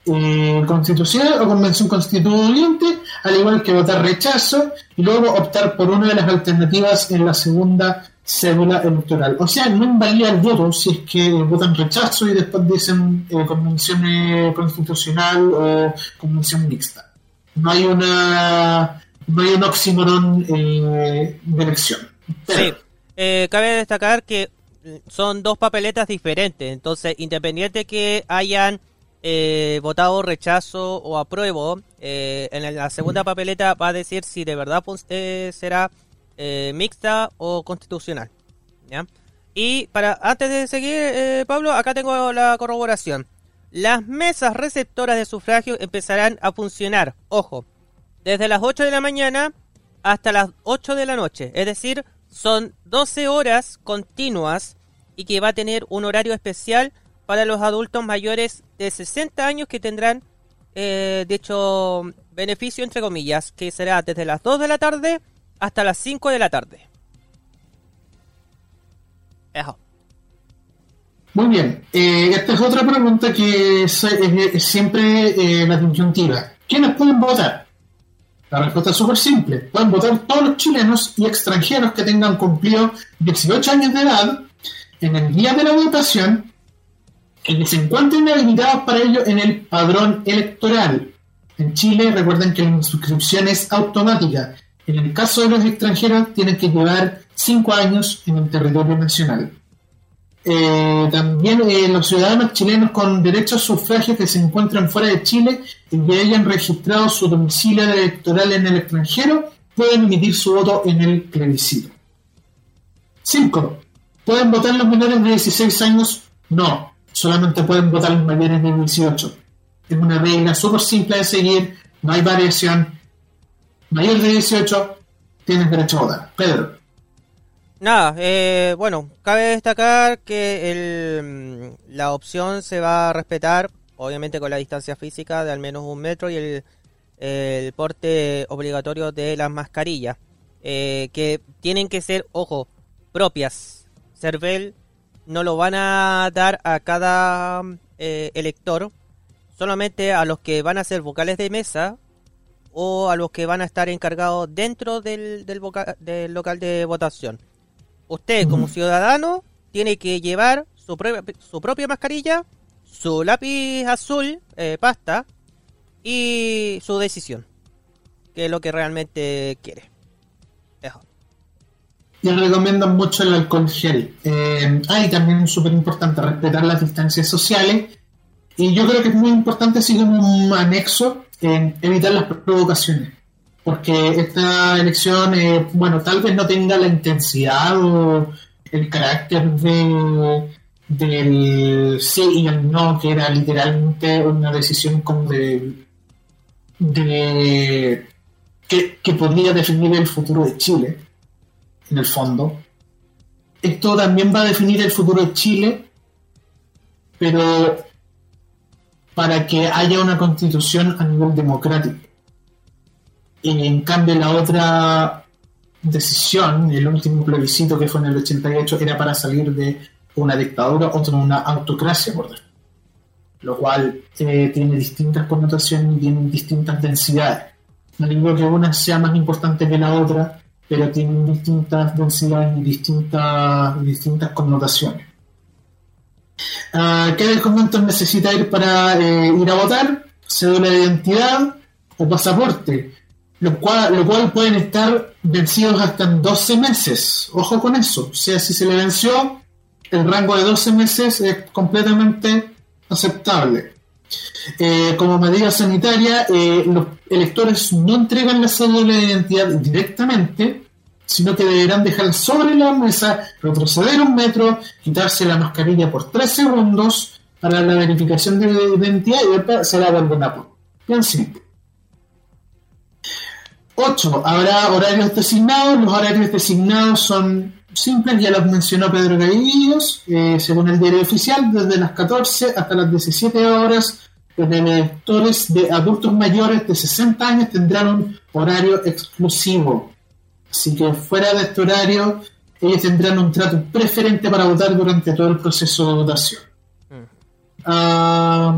eh, constitucional o convención constituyente, al igual que votar rechazo y luego optar por una de las alternativas en la segunda cédula electoral. O sea, no invalida el voto si es que votan rechazo y después dicen eh, convención eh, constitucional o convención mixta. No hay una no hay un oxímoron eh, de elección.
Sí, eh, cabe destacar que son dos papeletas diferentes, entonces independiente que hayan eh, votado rechazo o apruebo, eh, en la segunda papeleta va a decir si de verdad eh, será mixta o constitucional. ¿ya? Y para antes de seguir, eh, Pablo, acá tengo la corroboración. Las mesas receptoras de sufragio empezarán a funcionar, ojo, desde las 8 de la mañana hasta las 8 de la noche. Es decir, son 12 horas continuas y que va a tener un horario especial para los adultos mayores de 60 años que tendrán, eh, de beneficio entre comillas, que será desde las 2 de la tarde hasta las 5 de la tarde.
Muy bien. Eh, esta es otra pregunta que es, siempre eh, la disyuntiva. ¿Quiénes pueden votar? La respuesta es súper simple. Pueden votar todos los chilenos y extranjeros que tengan cumplido 18 años de edad en el día de la votación y que se encuentren habilitados para ello en el padrón electoral. En Chile, recuerden que la inscripción es automática. En el caso de los extranjeros, tienen que llevar 5 años en el territorio nacional. Eh, también eh, los ciudadanos chilenos con derecho a sufragio que se encuentran fuera de Chile y que hayan registrado su domicilio electoral en el extranjero pueden emitir su voto en el plebiscito. 5. ¿Pueden votar los menores de 16 años? No, solamente pueden votar los mayores de 18. Es una regla súper simple de seguir, no hay variación. Mayor de 18, tienes derecho a votar. Pedro.
Nada, eh, bueno, cabe destacar que el, mm, la opción se va a respetar, obviamente con la distancia física de al menos un metro y el, porte obligatorio de las mascarillas, eh, que tienen que ser, ojo, propias. Cervel no lo van a dar a cada eh, elector, solamente a los que van a ser vocales de mesa o a los que van a estar encargados dentro del, del local de votación. Usted como ciudadano tiene que llevar su, propia- su propia mascarilla, su lápiz azul, eh, pasta y su decisión, que es lo que realmente quiere. Eso.
y recomiendan mucho el alcohol gel. Eh, ah, y también súper importante respetar las distancias sociales. Y yo creo que es muy importante, así como un anexo, en evitar las provocaciones. Porque esta elección, eh, bueno, tal vez no tenga la intensidad o el carácter de, del sí y el no, que era literalmente una decisión como de, que podría definir el futuro de Chile en el fondo. Esto también va a definir el futuro de Chile, pero para que haya una constitución a nivel democrático. Y en cambio la otra decisión, el último plebiscito que fue en el 88, era para salir de una dictadura o de una autocracia, por decirlo. Lo cual eh, tiene distintas connotaciones y tiene distintas densidades. No digo que una sea más importante que la otra, pero tienen distintas densidades y distintas, distintas connotaciones. Ah, ¿Qué documentos necesita ir para eh, ir a votar? Cédula de identidad o pasaporte, lo cual, pueden estar vencidos hasta en 12 meses. Ojo con eso. O sea, si se le venció, el rango de 12 meses es completamente aceptable. Eh, como medida sanitaria, eh, los electores no entregan la cédula de identidad directamente, sino que deberán dejar sobre la mesa, retroceder un metro, quitarse la mascarilla por 3 segundos, para la verificación de identidad y después se la vuelven a poner. Bien simple. 8. Habrá horarios designados. Los horarios designados son simples, ya los mencionó Pedro Gavillos, eh, según el diario oficial, desde las 14 hasta las 17 horas. Los electores de adultos mayores de 60 años tendrán un horario exclusivo. Así que fuera de este horario, ellos tendrán un trato preferente para votar durante todo el proceso de votación. Ah,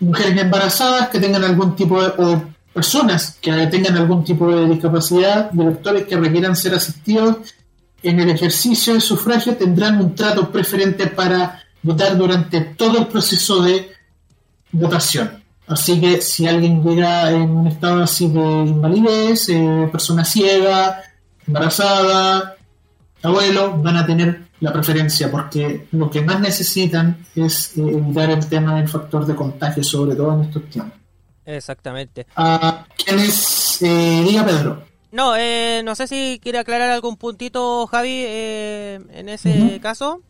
mujeres embarazadas que tengan algún tipo de, personas que tengan algún tipo de discapacidad y electores que requieran ser asistidos en el ejercicio de sufragio tendrán un trato preferente para votar durante todo el proceso de votación. Así que si alguien llega en un estado así de invalidez, eh, persona ciega, embarazada, abuelo, van a tener la preferencia porque lo que más necesitan es eh, evitar el tema del factor de contagio, sobre todo en estos tiempos.
Exactamente.
Ah, ¿Quién es? Eh, diga Pedro.
No, eh, no sé si quiere aclarar algún puntito, Javi, eh, en ese caso.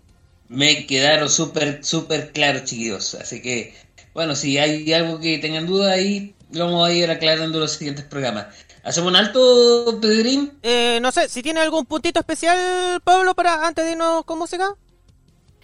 Me quedaron súper, súper claros, chiquillos. Así que, bueno, si hay algo que tengan duda ahí, lo vamos a ir aclarando en los siguientes programas. ¿Hacemos un alto, Pedrín?
Eh, no sé, si tiene algún puntito especial, Pablo, para antes de irnos con música.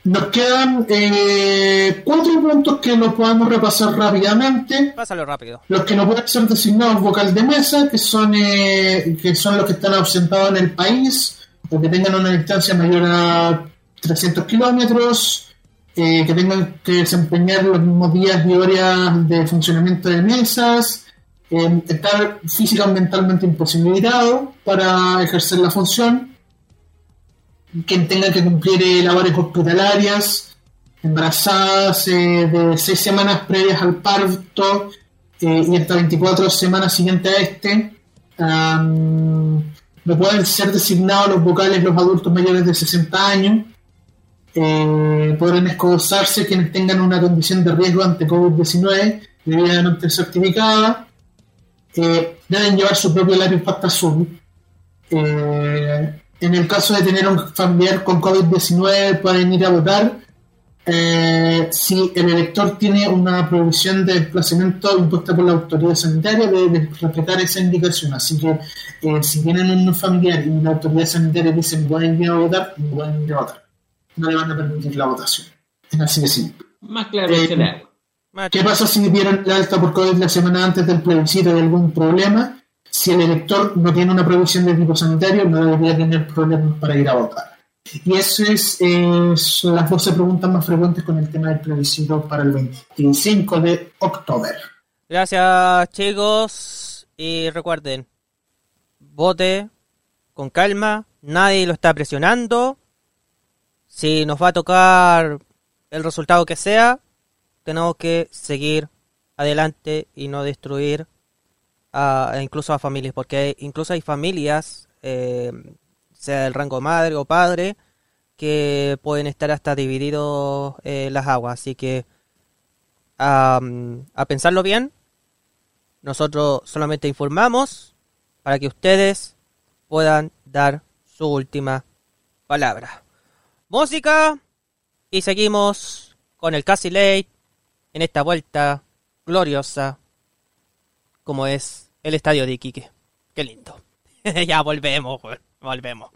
Nos quedan eh, cuatro puntos que los podemos repasar rápidamente.
Pásalo rápido.
Los que no pueden ser designados vocal de mesa, que son, eh, que son los que están ausentados en el país, o que tengan una distancia mayor a 300 kilómetros, eh, que tengan que desempeñar los mismos días y horas de funcionamiento de mesas, eh, estar física o mentalmente imposibilitado para ejercer la función quien tenga que cumplir eh, labores hospitalarias, embarazadas eh, de seis semanas previas al parto eh, y hasta 24 semanas siguientes a este. am, no pueden ser designados los vocales los adultos mayores de 60 años. Eh, podrán excusarse quienes tengan una condición de riesgo ante COVID-19 debidamente certificada. Eh, deben llevar su propio lápiz pasta azul. Eh, en el caso de tener un familiar con COVID-19 pueden ir a votar. Eh, si el elector tiene una prohibición de desplazamiento impuesta por la autoridad sanitaria, debe respetar esa indicación. Así que eh, si tienen un familiar y la autoridad sanitaria dice que pueden ir a votar, no pueden ir a votar. No le van a permitir la votación. Es así de simple.
Más claro
Eh. ¿Qué pasa si dieron la alta por COVID la semana antes del plebiscito y algún problema? Si el elector no tiene una provisión de tipo sanitario, no debería tener problemas para ir a votar. Y eso es son las 12 preguntas más frecuentes con el tema del plebiscito para el 25 de octubre.
Gracias, chicos. Y recuerden, vote con calma. Nadie lo está presionando. Si nos va a tocar el resultado que sea, tenemos que seguir adelante y no destruir a, incluso a familias, porque incluso hay familias, eh, sea del rango madre o padre, que pueden estar hasta divididos eh, las aguas. Así que a pensarlo bien, nosotros solamente informamos para que ustedes puedan dar su última palabra. Música y seguimos con el Casi Late en esta vuelta gloriosa como es el estadio de Iquique. Qué lindo. ya volvemos, volvemos.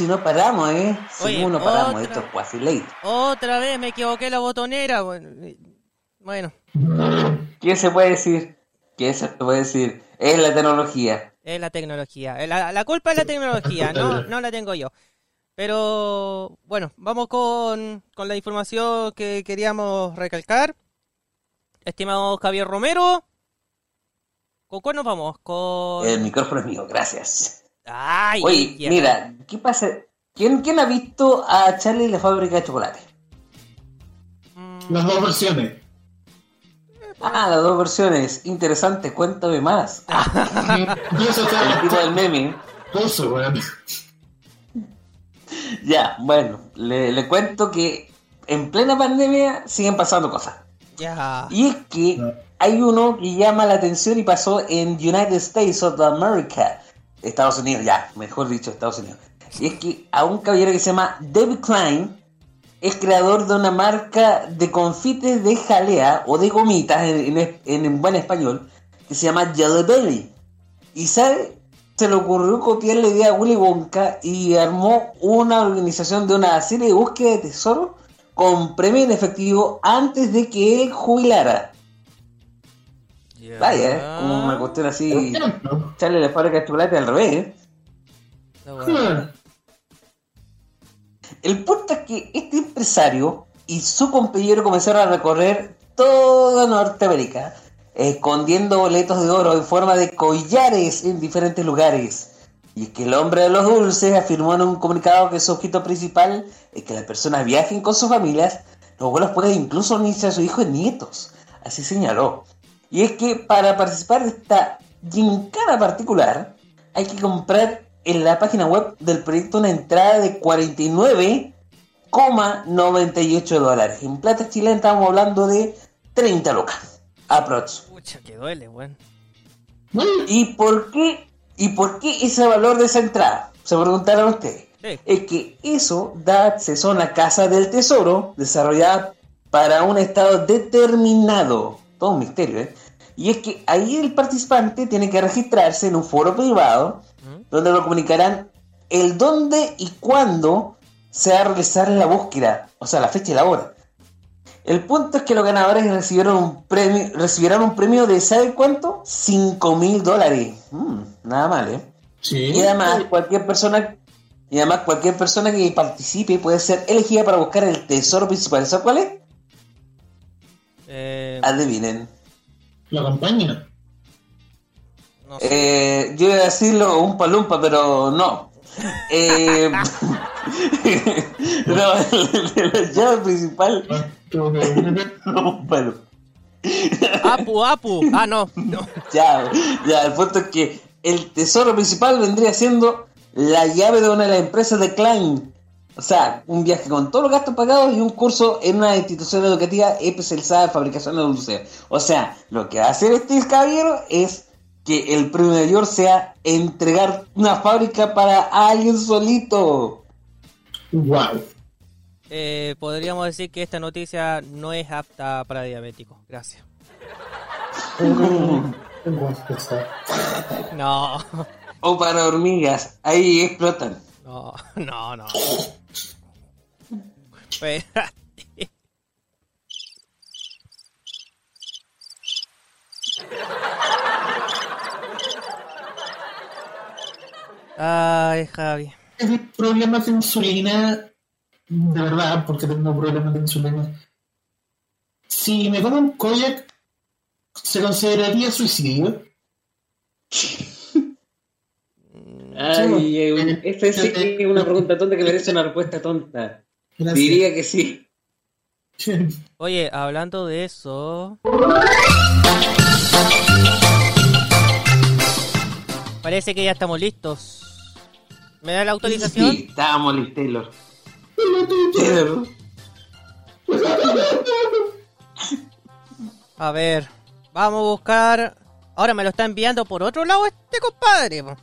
Y no paramos, ¿eh? Seguimos y no paramos.
otra-
Esto es quasi late.
Otra vez me equivoqué la botonera. Bueno,
¿Qué se puede decir? ¿Qué se puede decir? Es la tecnología.
es la tecnología. La, la culpa es la tecnología, no, no la tengo yo. Pero bueno, vamos con, con la información que queríamos recalcar. Estimado Javier Romero, ¿con cuál nos vamos? Con...
El micrófono es mío, gracias.
Ay,
Oye,
ya.
mira, ¿qué pasa? ¿Quién, ¿Quién ha visto a Charlie la fábrica de chocolate?
Mm,
Las dos versiones.
Ah, las dos versiones. Interesante, cuéntame más. El tipo del meme. Ya, bueno, le, le cuento que en plena pandemia siguen pasando cosas.
ya.
Y es que hay uno que llama la atención y pasó en United States of America. Estados Unidos, ya, mejor dicho, Estados Unidos. Y es que a un caballero que se llama David Klein es creador de una marca de confites de jalea o de gomitas en, en- en buen español que se llama Jelly Belly. Y sabe, se le ocurrió copiar la idea a Willy Wonka y armó una organización de una serie de búsqueda de tesoro con premio en efectivo antes de que él jubilara.
Ya.
Vaya, ¿eh? como una cuestión así, echarle la fábrica de chocolate al revés. ¿eh?
Bueno.
Hmm.
El punto es que este empresario y su compañero comenzaron a recorrer toda Norteamérica, escondiendo boletos de oro en forma de collares en diferentes lugares. Y es que el hombre de los dulces afirmó en un comunicado que su objetivo principal es que las personas viajen con sus familias, los abuelos pueden incluso unirse a sus hijos y nietos. Así señaló. Y es que para participar de esta gincana particular, hay que comprar en la página web del proyecto una entrada de 49,98 dólares. En plata chilena estamos hablando de 30 lucas. Aprox.
Pucha, que duele, weón.
¿Y por qué? ¿Y por qué ese valor de esa entrada? Se preguntaron ustedes.
Sí.
Es que eso da acceso a una casa del tesoro desarrollada para un estado determinado. Todo un misterio, ¿eh? Y es que ahí el participante tiene que registrarse en un foro privado donde lo comunicarán el dónde y cuándo se va a realizar la búsqueda, o sea, la fecha y la hora. El punto es que los ganadores recibieron un premio, recibirán un premio de, ¿saben cuánto? 5 mil dólares. Mm, nada mal, ¿eh?
Sí.
Y además, cualquier persona, y además cualquier persona que participe puede ser elegida para buscar el tesoro principal. ¿Sabes cuál es?
Eh,
Adivinen.
La campaña.
no sé.
Eh, yo iba a decirlo un palumpa, pero no. Eh, no, la llave principal
Ah,
un palumpa.
Apu, Apu. Ah, no. no.
Ya, ya, el punto es que el tesoro principal vendría siendo la llave de una de las empresas de Klein. O sea, un viaje con todos los gastos pagados y un curso en una institución educativa especializada en fabricación de dulces. O sea, lo que va a hacer este caballero es que el premio mayor sea entregar una fábrica para alguien solito.
Wow.
Eh, podríamos decir que esta noticia no es apta para diabéticos. Gracias. No,
O para hormigas, ahí explotan.
no, no, no. Espérate. Ay, Javi.
Tengo problemas de insulina, de verdad, porque tengo problemas de insulina. Si me tomo un koyak, ¿se consideraría suicidio?
Ay, esta sí que es una pregunta tonta que merece una respuesta tonta.
Gracias.
Diría que sí.
Oye, hablando de eso. Parece que ya estamos listos. ¿Me da la autorización?
Sí, estábamos listos, Taylor. Taylor.
A ver, vamos a buscar. Ahora me lo está enviando por otro lado este compadre. po.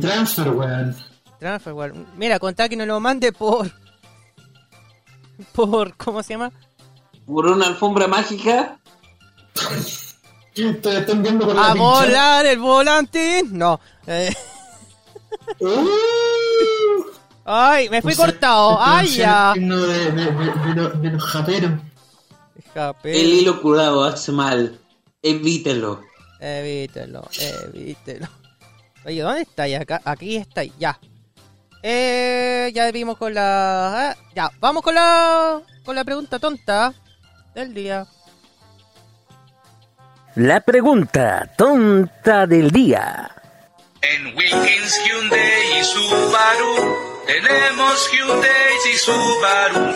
Transfer, weón.
Transferware. Mira, contá que nos lo mande por. Por. ¿Cómo se llama?
Por una alfombra mágica.
Te están viendo por la
¡A volar el volante! No. eh,
Uh,
Ay, me fui
O sea,
cortado. Ay, ya.
el signo de, de, de, de los- de los japeros.
Escape.
El hilo curado hace mal. Evítelo.
Evítelo, evítelo. Oye, ¿dónde está? Acá, aquí está, ya. Eh, ya vimos con la... eh, ya, vamos con la... Con la pregunta tonta del día.
La pregunta tonta del día.
En Wilkins Hyundai y Subaru tenemos Hyundai y Subaru.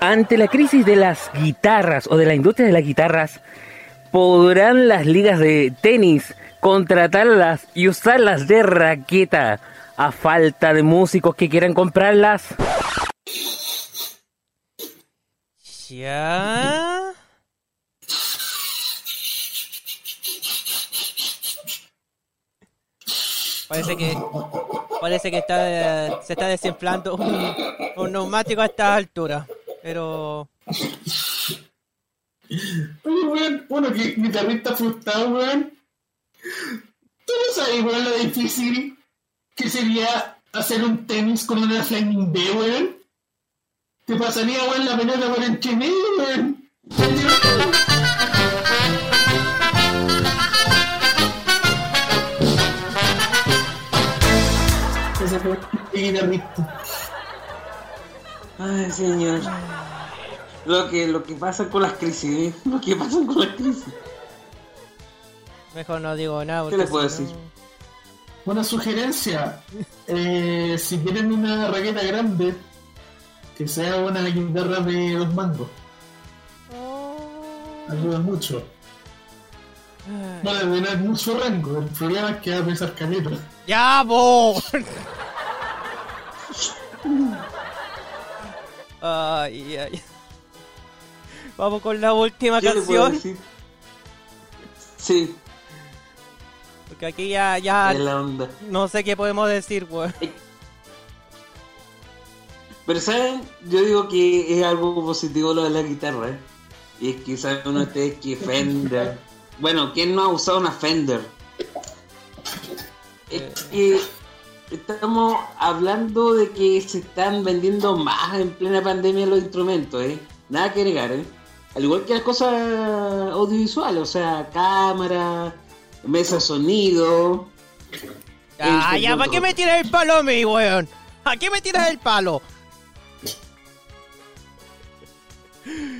Ante la crisis de las guitarras o de la industria de las guitarras, ¿podrán las ligas de tenis contratarlas y usarlas de raqueta a falta de músicos que quieran comprarlas?
Ya. Parece que parece que está se está desinflando un, un neumático a esta altura, pero
Oye, weón, bueno, que guitarrista frustrado, weón. ¿Tú no sabes, weón, lo difícil que sería hacer un tenis con una Flaming B, weón? Te pasaría, weón, la pelota por entre medio, weón. Ese fue el guitarrista.
Ay, señor. Lo que, lo que pasa con las crisis, ¿eh? Lo que pasa con las crisis.
Mejor no digo nada.
¿Qué le puedo
no-
decir?
Una sugerencia, eh, si quieren una raqueta grande, que sea una guitarra de dos mangos. Ayuda mucho. A tener mucho rango, el problema es que va a pesar caleta.
¡Ya, bo! ay, ay. Vamos con la última
¿Qué le puedo
canción.
Sí,
Porque aquí ya, ya no sé qué podemos decir, weón.
Pero saben, yo digo que es algo positivo lo de la guitarra, ¿eh? Y es que saben uno de ustedes que Fender. Bueno, ¿quién no ha usado una Fender? Es que estamos hablando de que se están vendiendo más en plena pandemia los instrumentos, ¿eh? Nada que negar, ¿eh? Al igual que las cosas audiovisuales, o sea, cámara, mesa de sonido.
Ya,
El
ya, ¿para qué me tiras el palo a mí, weón? ¿A qué me tiras el palo?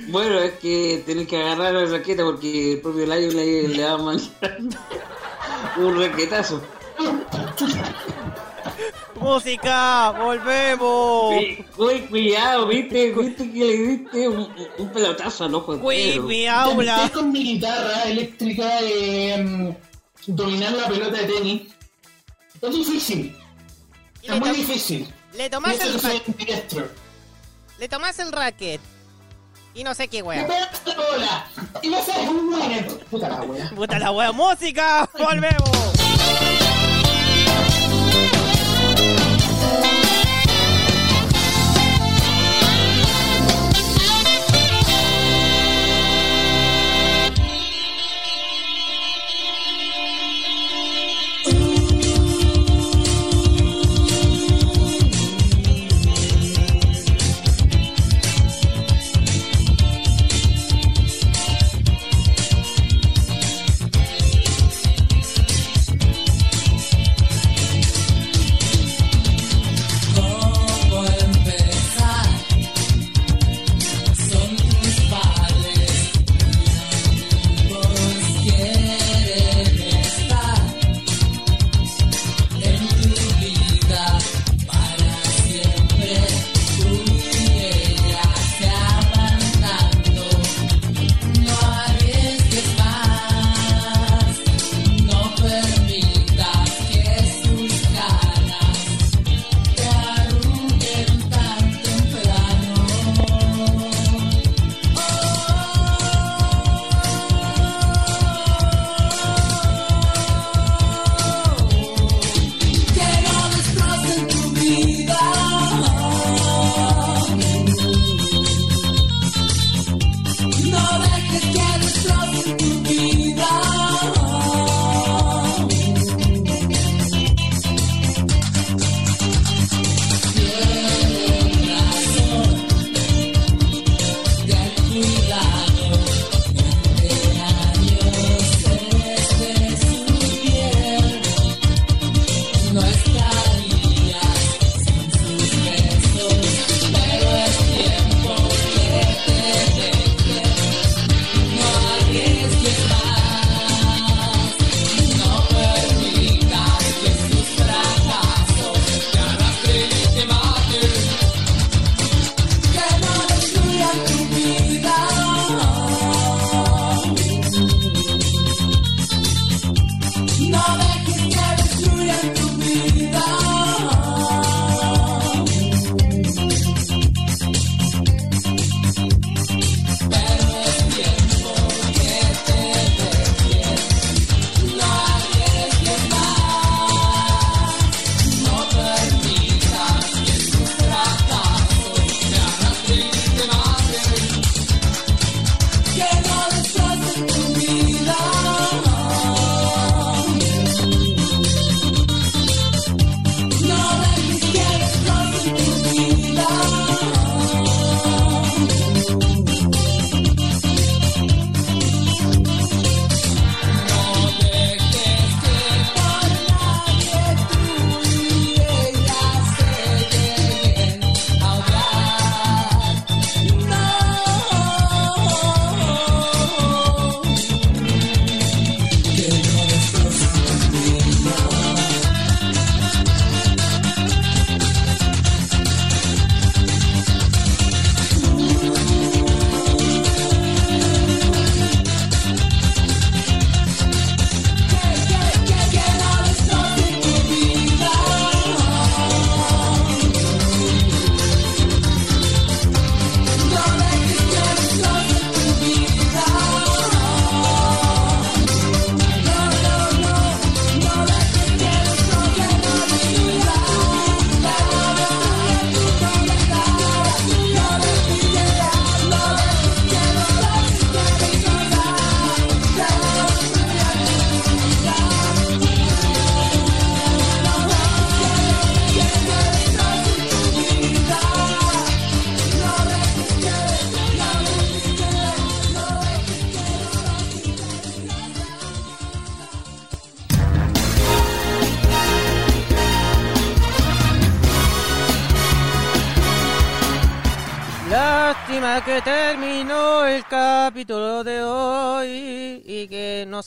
Bueno, es que tenés que agarrar la raqueta porque el propio Lion le, le va a mandar un raquetazo.
¡Música! ¡Volvemos!
Uy, cuidado, viste, viste que le diste un, un pelotazo al ojo
¡Uy, mi aula!
con mi guitarra eléctrica eh, dominar la pelota de tenis. Es difícil,
Y
es muy difícil.
le tomás
eso
el racket. Le tomás el racket. Y no sé qué weón.
y un winner. Puta la wea.
¡Puta la weón! ¡Música! ¡Volvemos!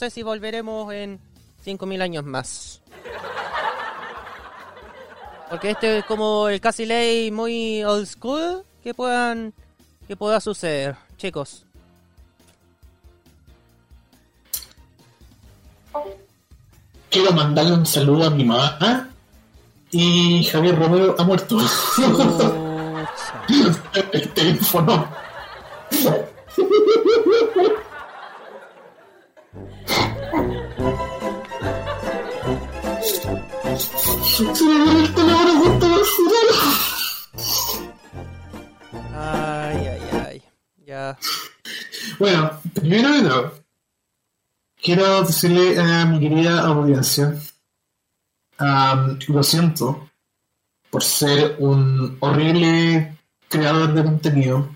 Sé si volveremos en 5.000 años más. Porque este es como el casi ley muy old school que puedan que pueda suceder, chicos.
Quiero mandarle un saludo a mi mamá y Javier Romero ha muerto. El teléfono. Se me muere el al final.
Ay, ay, ay. Ya.
Bueno, primero de todo, quiero decirle a mi querida audiencia, lo siento por ser un horrible creador de contenido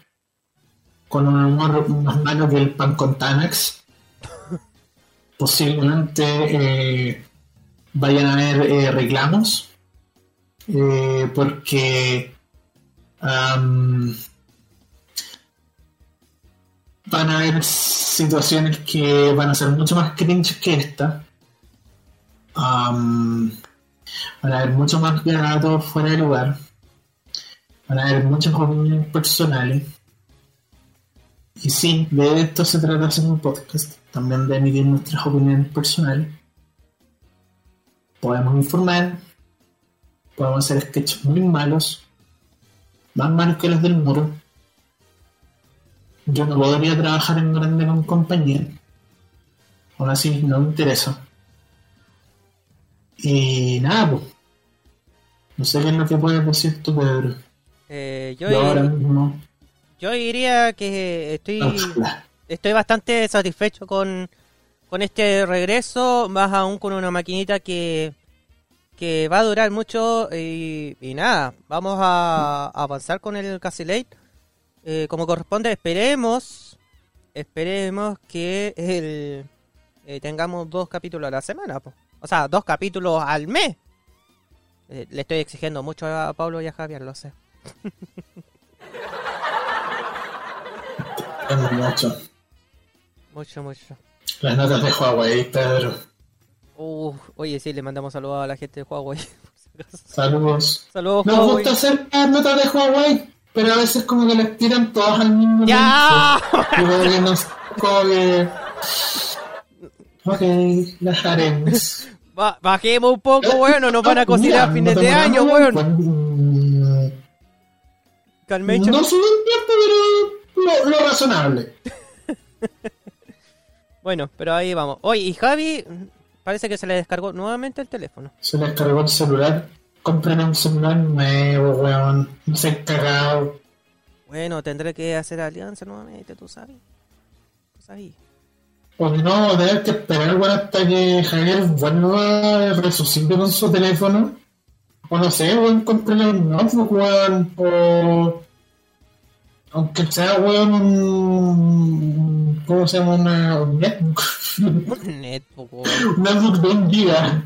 con un humor más malo que el pan con Tanax. Posiblemente eh, vayan a haber eh, reclamos eh, porque am, van a haber situaciones que van a ser mucho más cringe que esta. Van a haber mucho más granados fuera de lugar. Van a haber muchas opiniones personales. Y sí, de esto se trata hacer un podcast. También de emitir nuestras opiniones personales. Podemos informar. Podemos hacer sketches muy malos. Más malos que los del muro. Yo no podría trabajar en grande con compañía. Aún así, no me interesa. Y nada, pues. No sé qué es lo que puedes decir tú, Pedro.
Eh, yo,
Yo ahora mismo.
yo diría que estoy estoy bastante satisfecho con, con este regreso, más aún con una maquinita que, que va a durar mucho y, y nada, vamos a, a avanzar con el Castle Late. Eh, como corresponde, esperemos, esperemos que el, eh, tengamos dos capítulos a la semana, po. o sea, dos capítulos al mes. Eh, le estoy exigiendo mucho a Pablo y a Javier, lo sé.
Mucho,
mucho.
Las notas de Huawei, Pedro.
Uh, oye, sí, le mandamos saludos a la gente de Huawei.
Saludos.
Saludos,
Nos
Huawei.
gusta hacer las notas de Huawei, pero a veces como que las tiran todas al mismo
¡Ya!
como que nos... Como que... Ok, las haremos.
Ba- bajemos un poco, bueno, nos van a cocinar a fines
no
de año, weón.
pues,
Calmecho.
No soy pero lo, lo razonable.
Bueno, pero ahí vamos. Oye, y Javi parece que se le descargó nuevamente el teléfono.
Se les cargó el celular. Compren un celular nuevo, weón. No se cagado.
Bueno, tendré que hacer alianza nuevamente, tú sabes. Tú sabes.
O no, tener que esperar, weón, hasta que Javier vuelva resucite con su teléfono. O no sé, weón, compren un notebook, weón. O. Aunque sea, weón, un. ¿Cómo se llama? Una, un netbook.
Un netbook, weón.
un netbook de giga.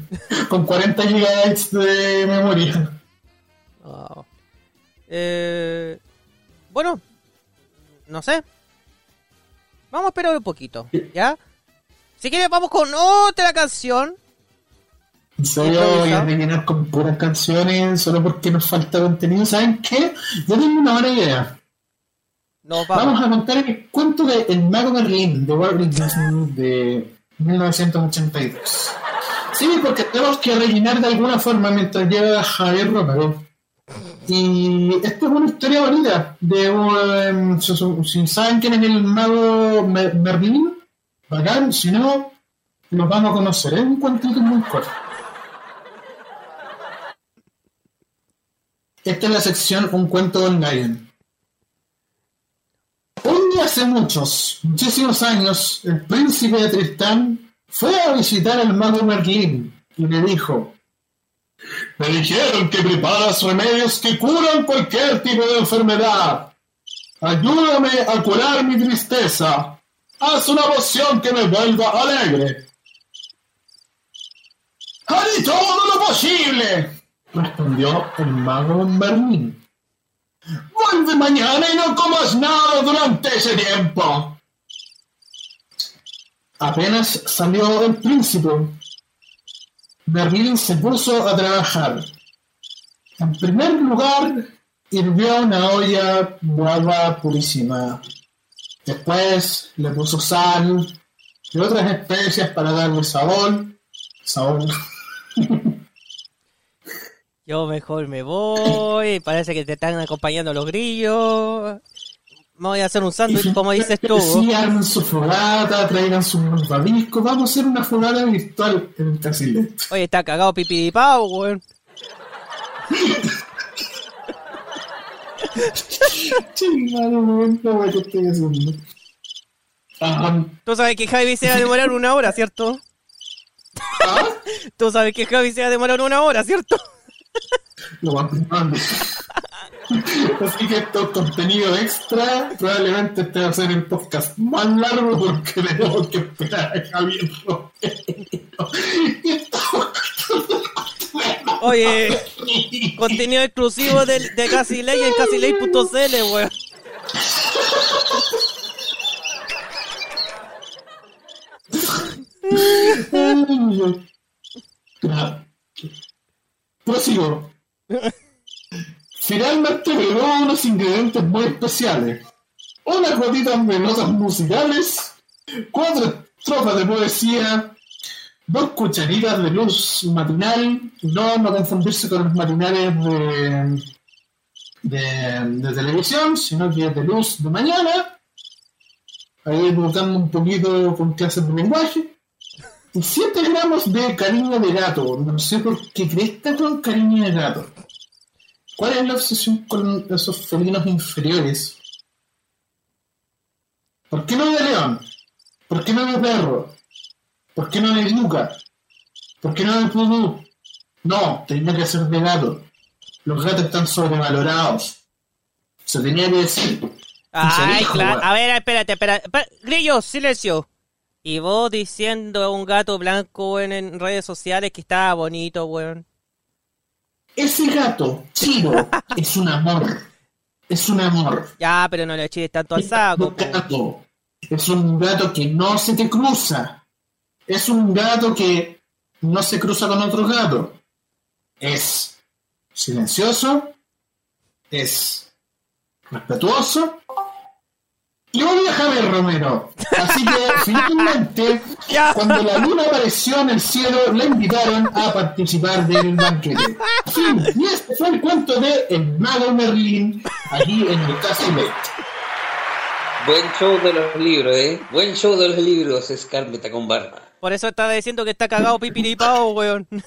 Con 40 gigabytes de memoria.
Oh. Eh, bueno, no sé. Vamos a esperar un poquito, ¿ya? Si quieres, vamos con otra canción.
Serio, voy a rellenar con puras canciones solo porque nos falta contenido. ¿Saben qué? Yo tengo una buena idea. Vamos a contar el cuento de El Mago Merlín de Walt Disney de 1982. Sí, porque tenemos que rellenar de alguna forma mientras llega Javier Romero. Y esta es una historia bonita de un, si- saben quién es el mago Mer- Merlín, bacán, si no, los vamos a conocer. Es un cuentito muy corto. Esta es la sección Un cuento con Lion. Un día hace muchos, muchísimos años, el príncipe de Tristán fue a visitar al mago Merlín y le dijo: Me dijeron que preparas remedios que curan cualquier tipo de enfermedad. Ayúdame a curar mi tristeza. Haz una poción que me vuelva alegre. Haré todo lo posible, respondió el mago Merlín. Vuelve mañana y no comas nada durante ese tiempo. Apenas salió el príncipe, Merlín se puso a trabajar. En primer lugar, hirvió una olla de purísima. Después le puso sal y otras especias para darle sabor. Sabor.
Yo mejor me voy. Parece que te están acompañando los grillos. Me voy a hacer un sándwich, como dices tú.
Armen su fogata, traigan sus malvaviscos. Vamos a hacer una fogata virtual en el.
Oye, está cagado pipiripao, weón.
Chingado, momento, güey, ¿qué estoy haciendo? Ah,
Tú sabes que Javi se va a demorar una hora, ¿cierto?
¿ah?
Tú sabes que Javi se va a demorar una hora, ¿cierto?
Lo van primando. Así que esto es contenido extra. Probablemente este va a ser el podcast más largo porque tenemos que esperar a Javier Romero.
Oye, contenido exclusivo de, de Casi Ley en casiley.cl, weón.
Prosigo. Finalmente agregó unos ingredientes muy especiales. Unas gotitas de notas musicales, cuatro estrofas de poesía, dos cucharitas de luz matinal, no, no confundirse con los matinales de, de, de televisión, sino que de luz de mañana, ahí buscando un poquito con clases de lenguaje, 7 gramos de cariño de gato. No sé por qué cresta con cariño de gato. ¿Cuál es la obsesión con esos felinos inferiores? ¿Por qué no de león? ¿Por qué no de perro? ¿Por qué no de yuca? ¿Por qué no de pudú? No, tenía que ser de gato. Los gatos están sobrevalorados. Se tenía que decir.
Ay, claro. A ver, espérate, espérate. Grillo, silencio. Y vos diciendo a un gato blanco en redes sociales que estaba bonito, weón.
Ese gato, Chiro, es un amor. Es un amor.
Ya, pero no le eches tanto al saco.
un gato. Es un gato que no se te cruza. Es un gato que no se cruza con otro gato. Es silencioso. Es respetuoso. Y odia a Javier Romero. Así que finalmente, cuando la luna apareció en el cielo, le invitaron a participar del banquete. Fin. Y este fue el cuento de El Mago Merlín, aquí en el Castle
Buen show de los libros, ¿eh? Buen show de los libros, Escarmeta con barba.
Por eso estaba diciendo que está cagado pipiripao, weón.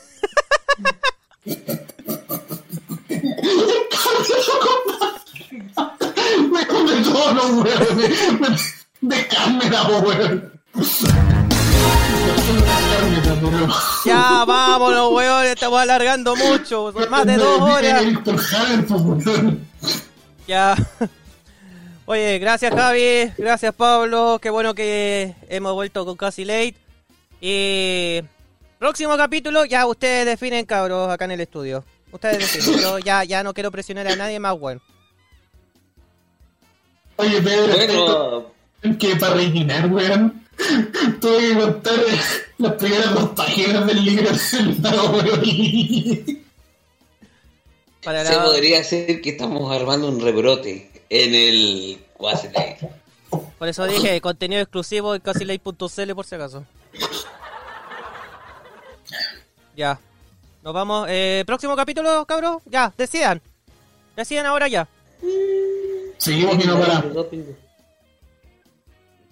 Me come todos los huevos de, po, weón.
Ya, vámonos, weón. Estamos alargando mucho. Son más de dos horas. Ya. Oye, gracias Javi, gracias Pablo, qué bueno que hemos vuelto con Casi Late. Y próximo capítulo, ya ustedes definen cabros acá en el estudio. Ustedes definen, yo ya, ya no quiero presionar a nadie más, bueno.
Oye, Pedro,
Bueno,
tengo que para rellenar, weón. Tuve que contar las primeras dos páginas del libro del mago, weón.
Para
se
la-
podría decir que estamos armando un rebrote en el Quasilay.
Por eso dije, contenido exclusivo en casilay.cl por si acaso. Ya. Nos vamos. Eh, próximo capítulo, cabros. Ya, decidan. Decidan ahora ya.
Seguimos y no paramos.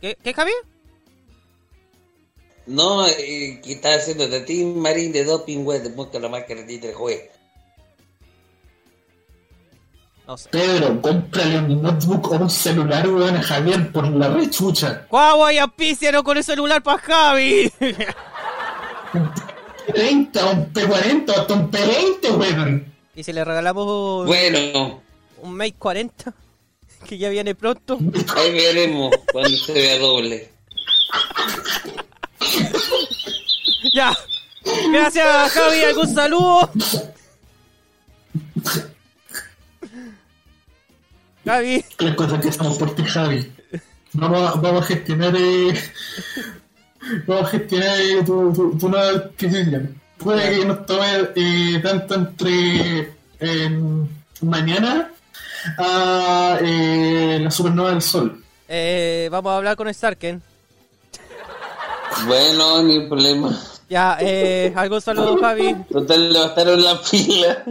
¿Qué, ¿Qué Javi?
No, eh, que está haciendo de Team Marín de Doping Web, busca la máscara de títere, juez.
No sé.
Pedro, cómprale un notebook o un celular, weón, a Javier por la rechucha.
¡Guau, y auspicianos con el celular para Javi!
30, un P40, hasta un P20, weón.
y si le regalamos un,
Bueno,
un Mate 40, que ya viene pronto.
ahí veremos cuando se vea doble.
Ya. Gracias, Javi. ¿Algún saludo? Javi,
Las cosas que estamos por ti, Javi. Vamos a, vamos a gestionar. Eh, vamos a gestionar eh, tu, tu, tu nueva adquisición. Puede que nos tome eh, tanto entre eh, mañana a eh, la supernova del sol.
eh, vamos a hablar con Starken.
Bueno, ni problema.
Ya, eh, algún saludo, Javi.
Total, levantaron la pila.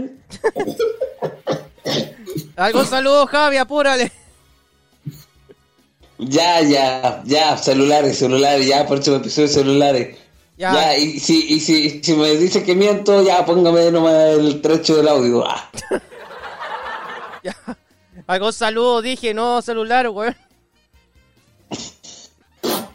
Algún saludo, Javi, apúrale.
Ya, ya, ya, celulares, celulares, ya, próximo episodio de celulares.
Ya.
Ya, y, si, y si, si me dice que miento, ya póngame nomás el trecho del audio. Ah.
Ya. Algún saludo, dije, no celular, weón.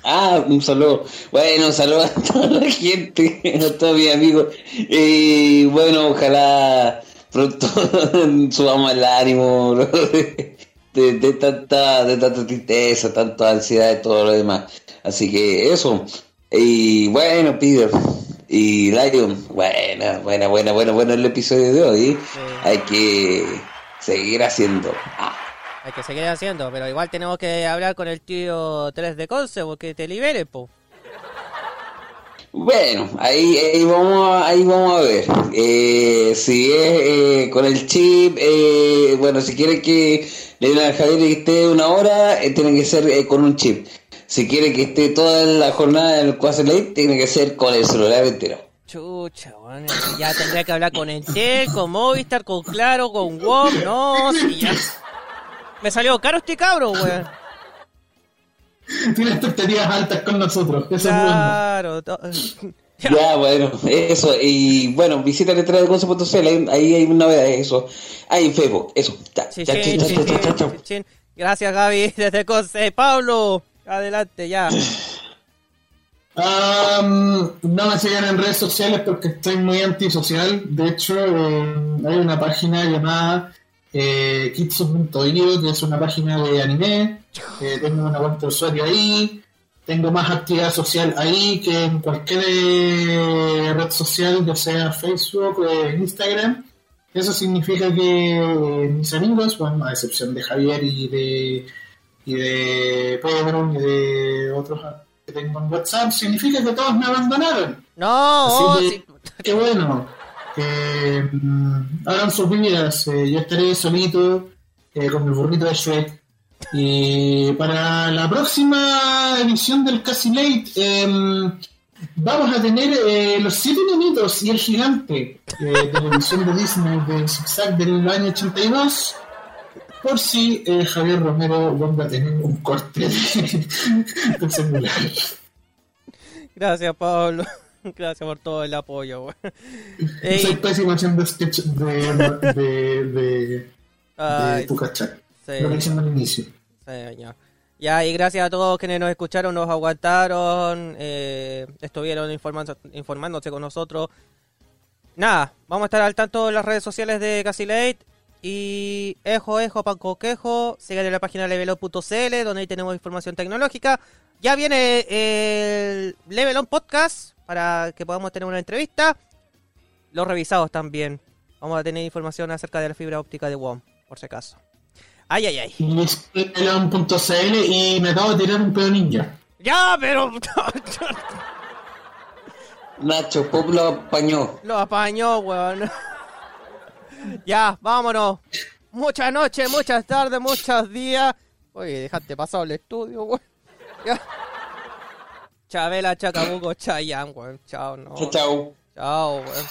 Ah, un saludo. Bueno, saludo a toda la gente, a todos mis amigos. Y bueno, ojalá pronto subamos el ánimo bro, de, de, de tanta, de tanta tristeza, tanta ansiedad y todo lo demás. Así que eso. Y bueno, Peter y Lion, buena, buena, buena, buena, bueno el episodio de hoy. Hay que seguir haciendo. Ah.
Hay que seguir haciendo, pero igual tenemos que hablar con el tío 3 de Conce porque te libere, po.
Bueno, ahí, ahí vamos a, ahí vamos a ver. Eh, si es eh, con el chip, eh, bueno, si quiere que le den a Javier que esté una hora, eh, tiene que ser eh, con un chip. Si quiere que esté toda la jornada en el Quasi Late, tiene que ser con el celular entero.
Chucha, Ya tendría que hablar con Entel, con Movistar, con Claro, con WOM. No, si ya. Me salió caro este cabro, weón.
Tiene expectativas altas con nosotros. Eso es bueno.
Claro. Ya.
Ya, bueno, eso. Y bueno, visita letra de Conce.cl, ahí, ahí hay una novedad, eso. Ahí en Facebook, eso.
Gracias, Gaby, desde Conce. Pablo, adelante, ya.
Am, no me sigan en redes sociales porque estoy muy antisocial. De hecho, eh, hay una página llamada eh, Kitsu.io, que es una página de anime. Eh, tengo una cuenta de usuario ahí. Tengo más actividad social ahí que en cualquier eh, red social, ya sea Facebook o Instagram. Eso significa que mis amigos, bueno, a excepción de Javier y de, y de Pedro y de otros que tengo en WhatsApp, significa que todos me abandonaron.
No, oh,
que,
sí.
qué bueno. Que mm, hagan sus vidas. eh, yo estaré solito eh, con mi burrito de Shrek. Y para la próxima edición del Casi Late, em, vamos a tener eh, Los Siete Nenitos y el Gigante eh, de la edición de Disney de Zigzag del año 82. Por si eh, Javier Romero vuelve a tener un corte de, de celular.
Gracias, Pablo. Gracias por todo el apoyo. Ey,
Soy pésimo haciendo sketch de, de, de, de
ay, sí.
Lo que al inicio.
Sí, ya. Ya, y gracias a todos quienes nos escucharon, nos aguantaron, eh, estuvieron informándose con nosotros. Nada, vamos a estar al tanto en las redes sociales de Casi Late. Y ejo, ejo, panco, quejo. Sigan en la página levelon.cl, donde ahí tenemos información tecnológica. Ya viene el Levelon Podcast para que podamos tener una entrevista. Los revisados también. Vamos a tener información acerca de la fibra óptica de WOM, por si acaso. Ay, ay, ay.
Listelon.cl y me acabo de tirar un pedo ninja.
Ya, pero
Nacho Pop lo apañó.
lo apañó, weón. Ya, vámonos. Muchas noches, muchas tardes, muchos días. Oye, dejaste pasado el estudio, weón. Ya. Chabela, Chacabuco, Chayanne, weón. Chao, no.
Chao, chao.
Chao, weón.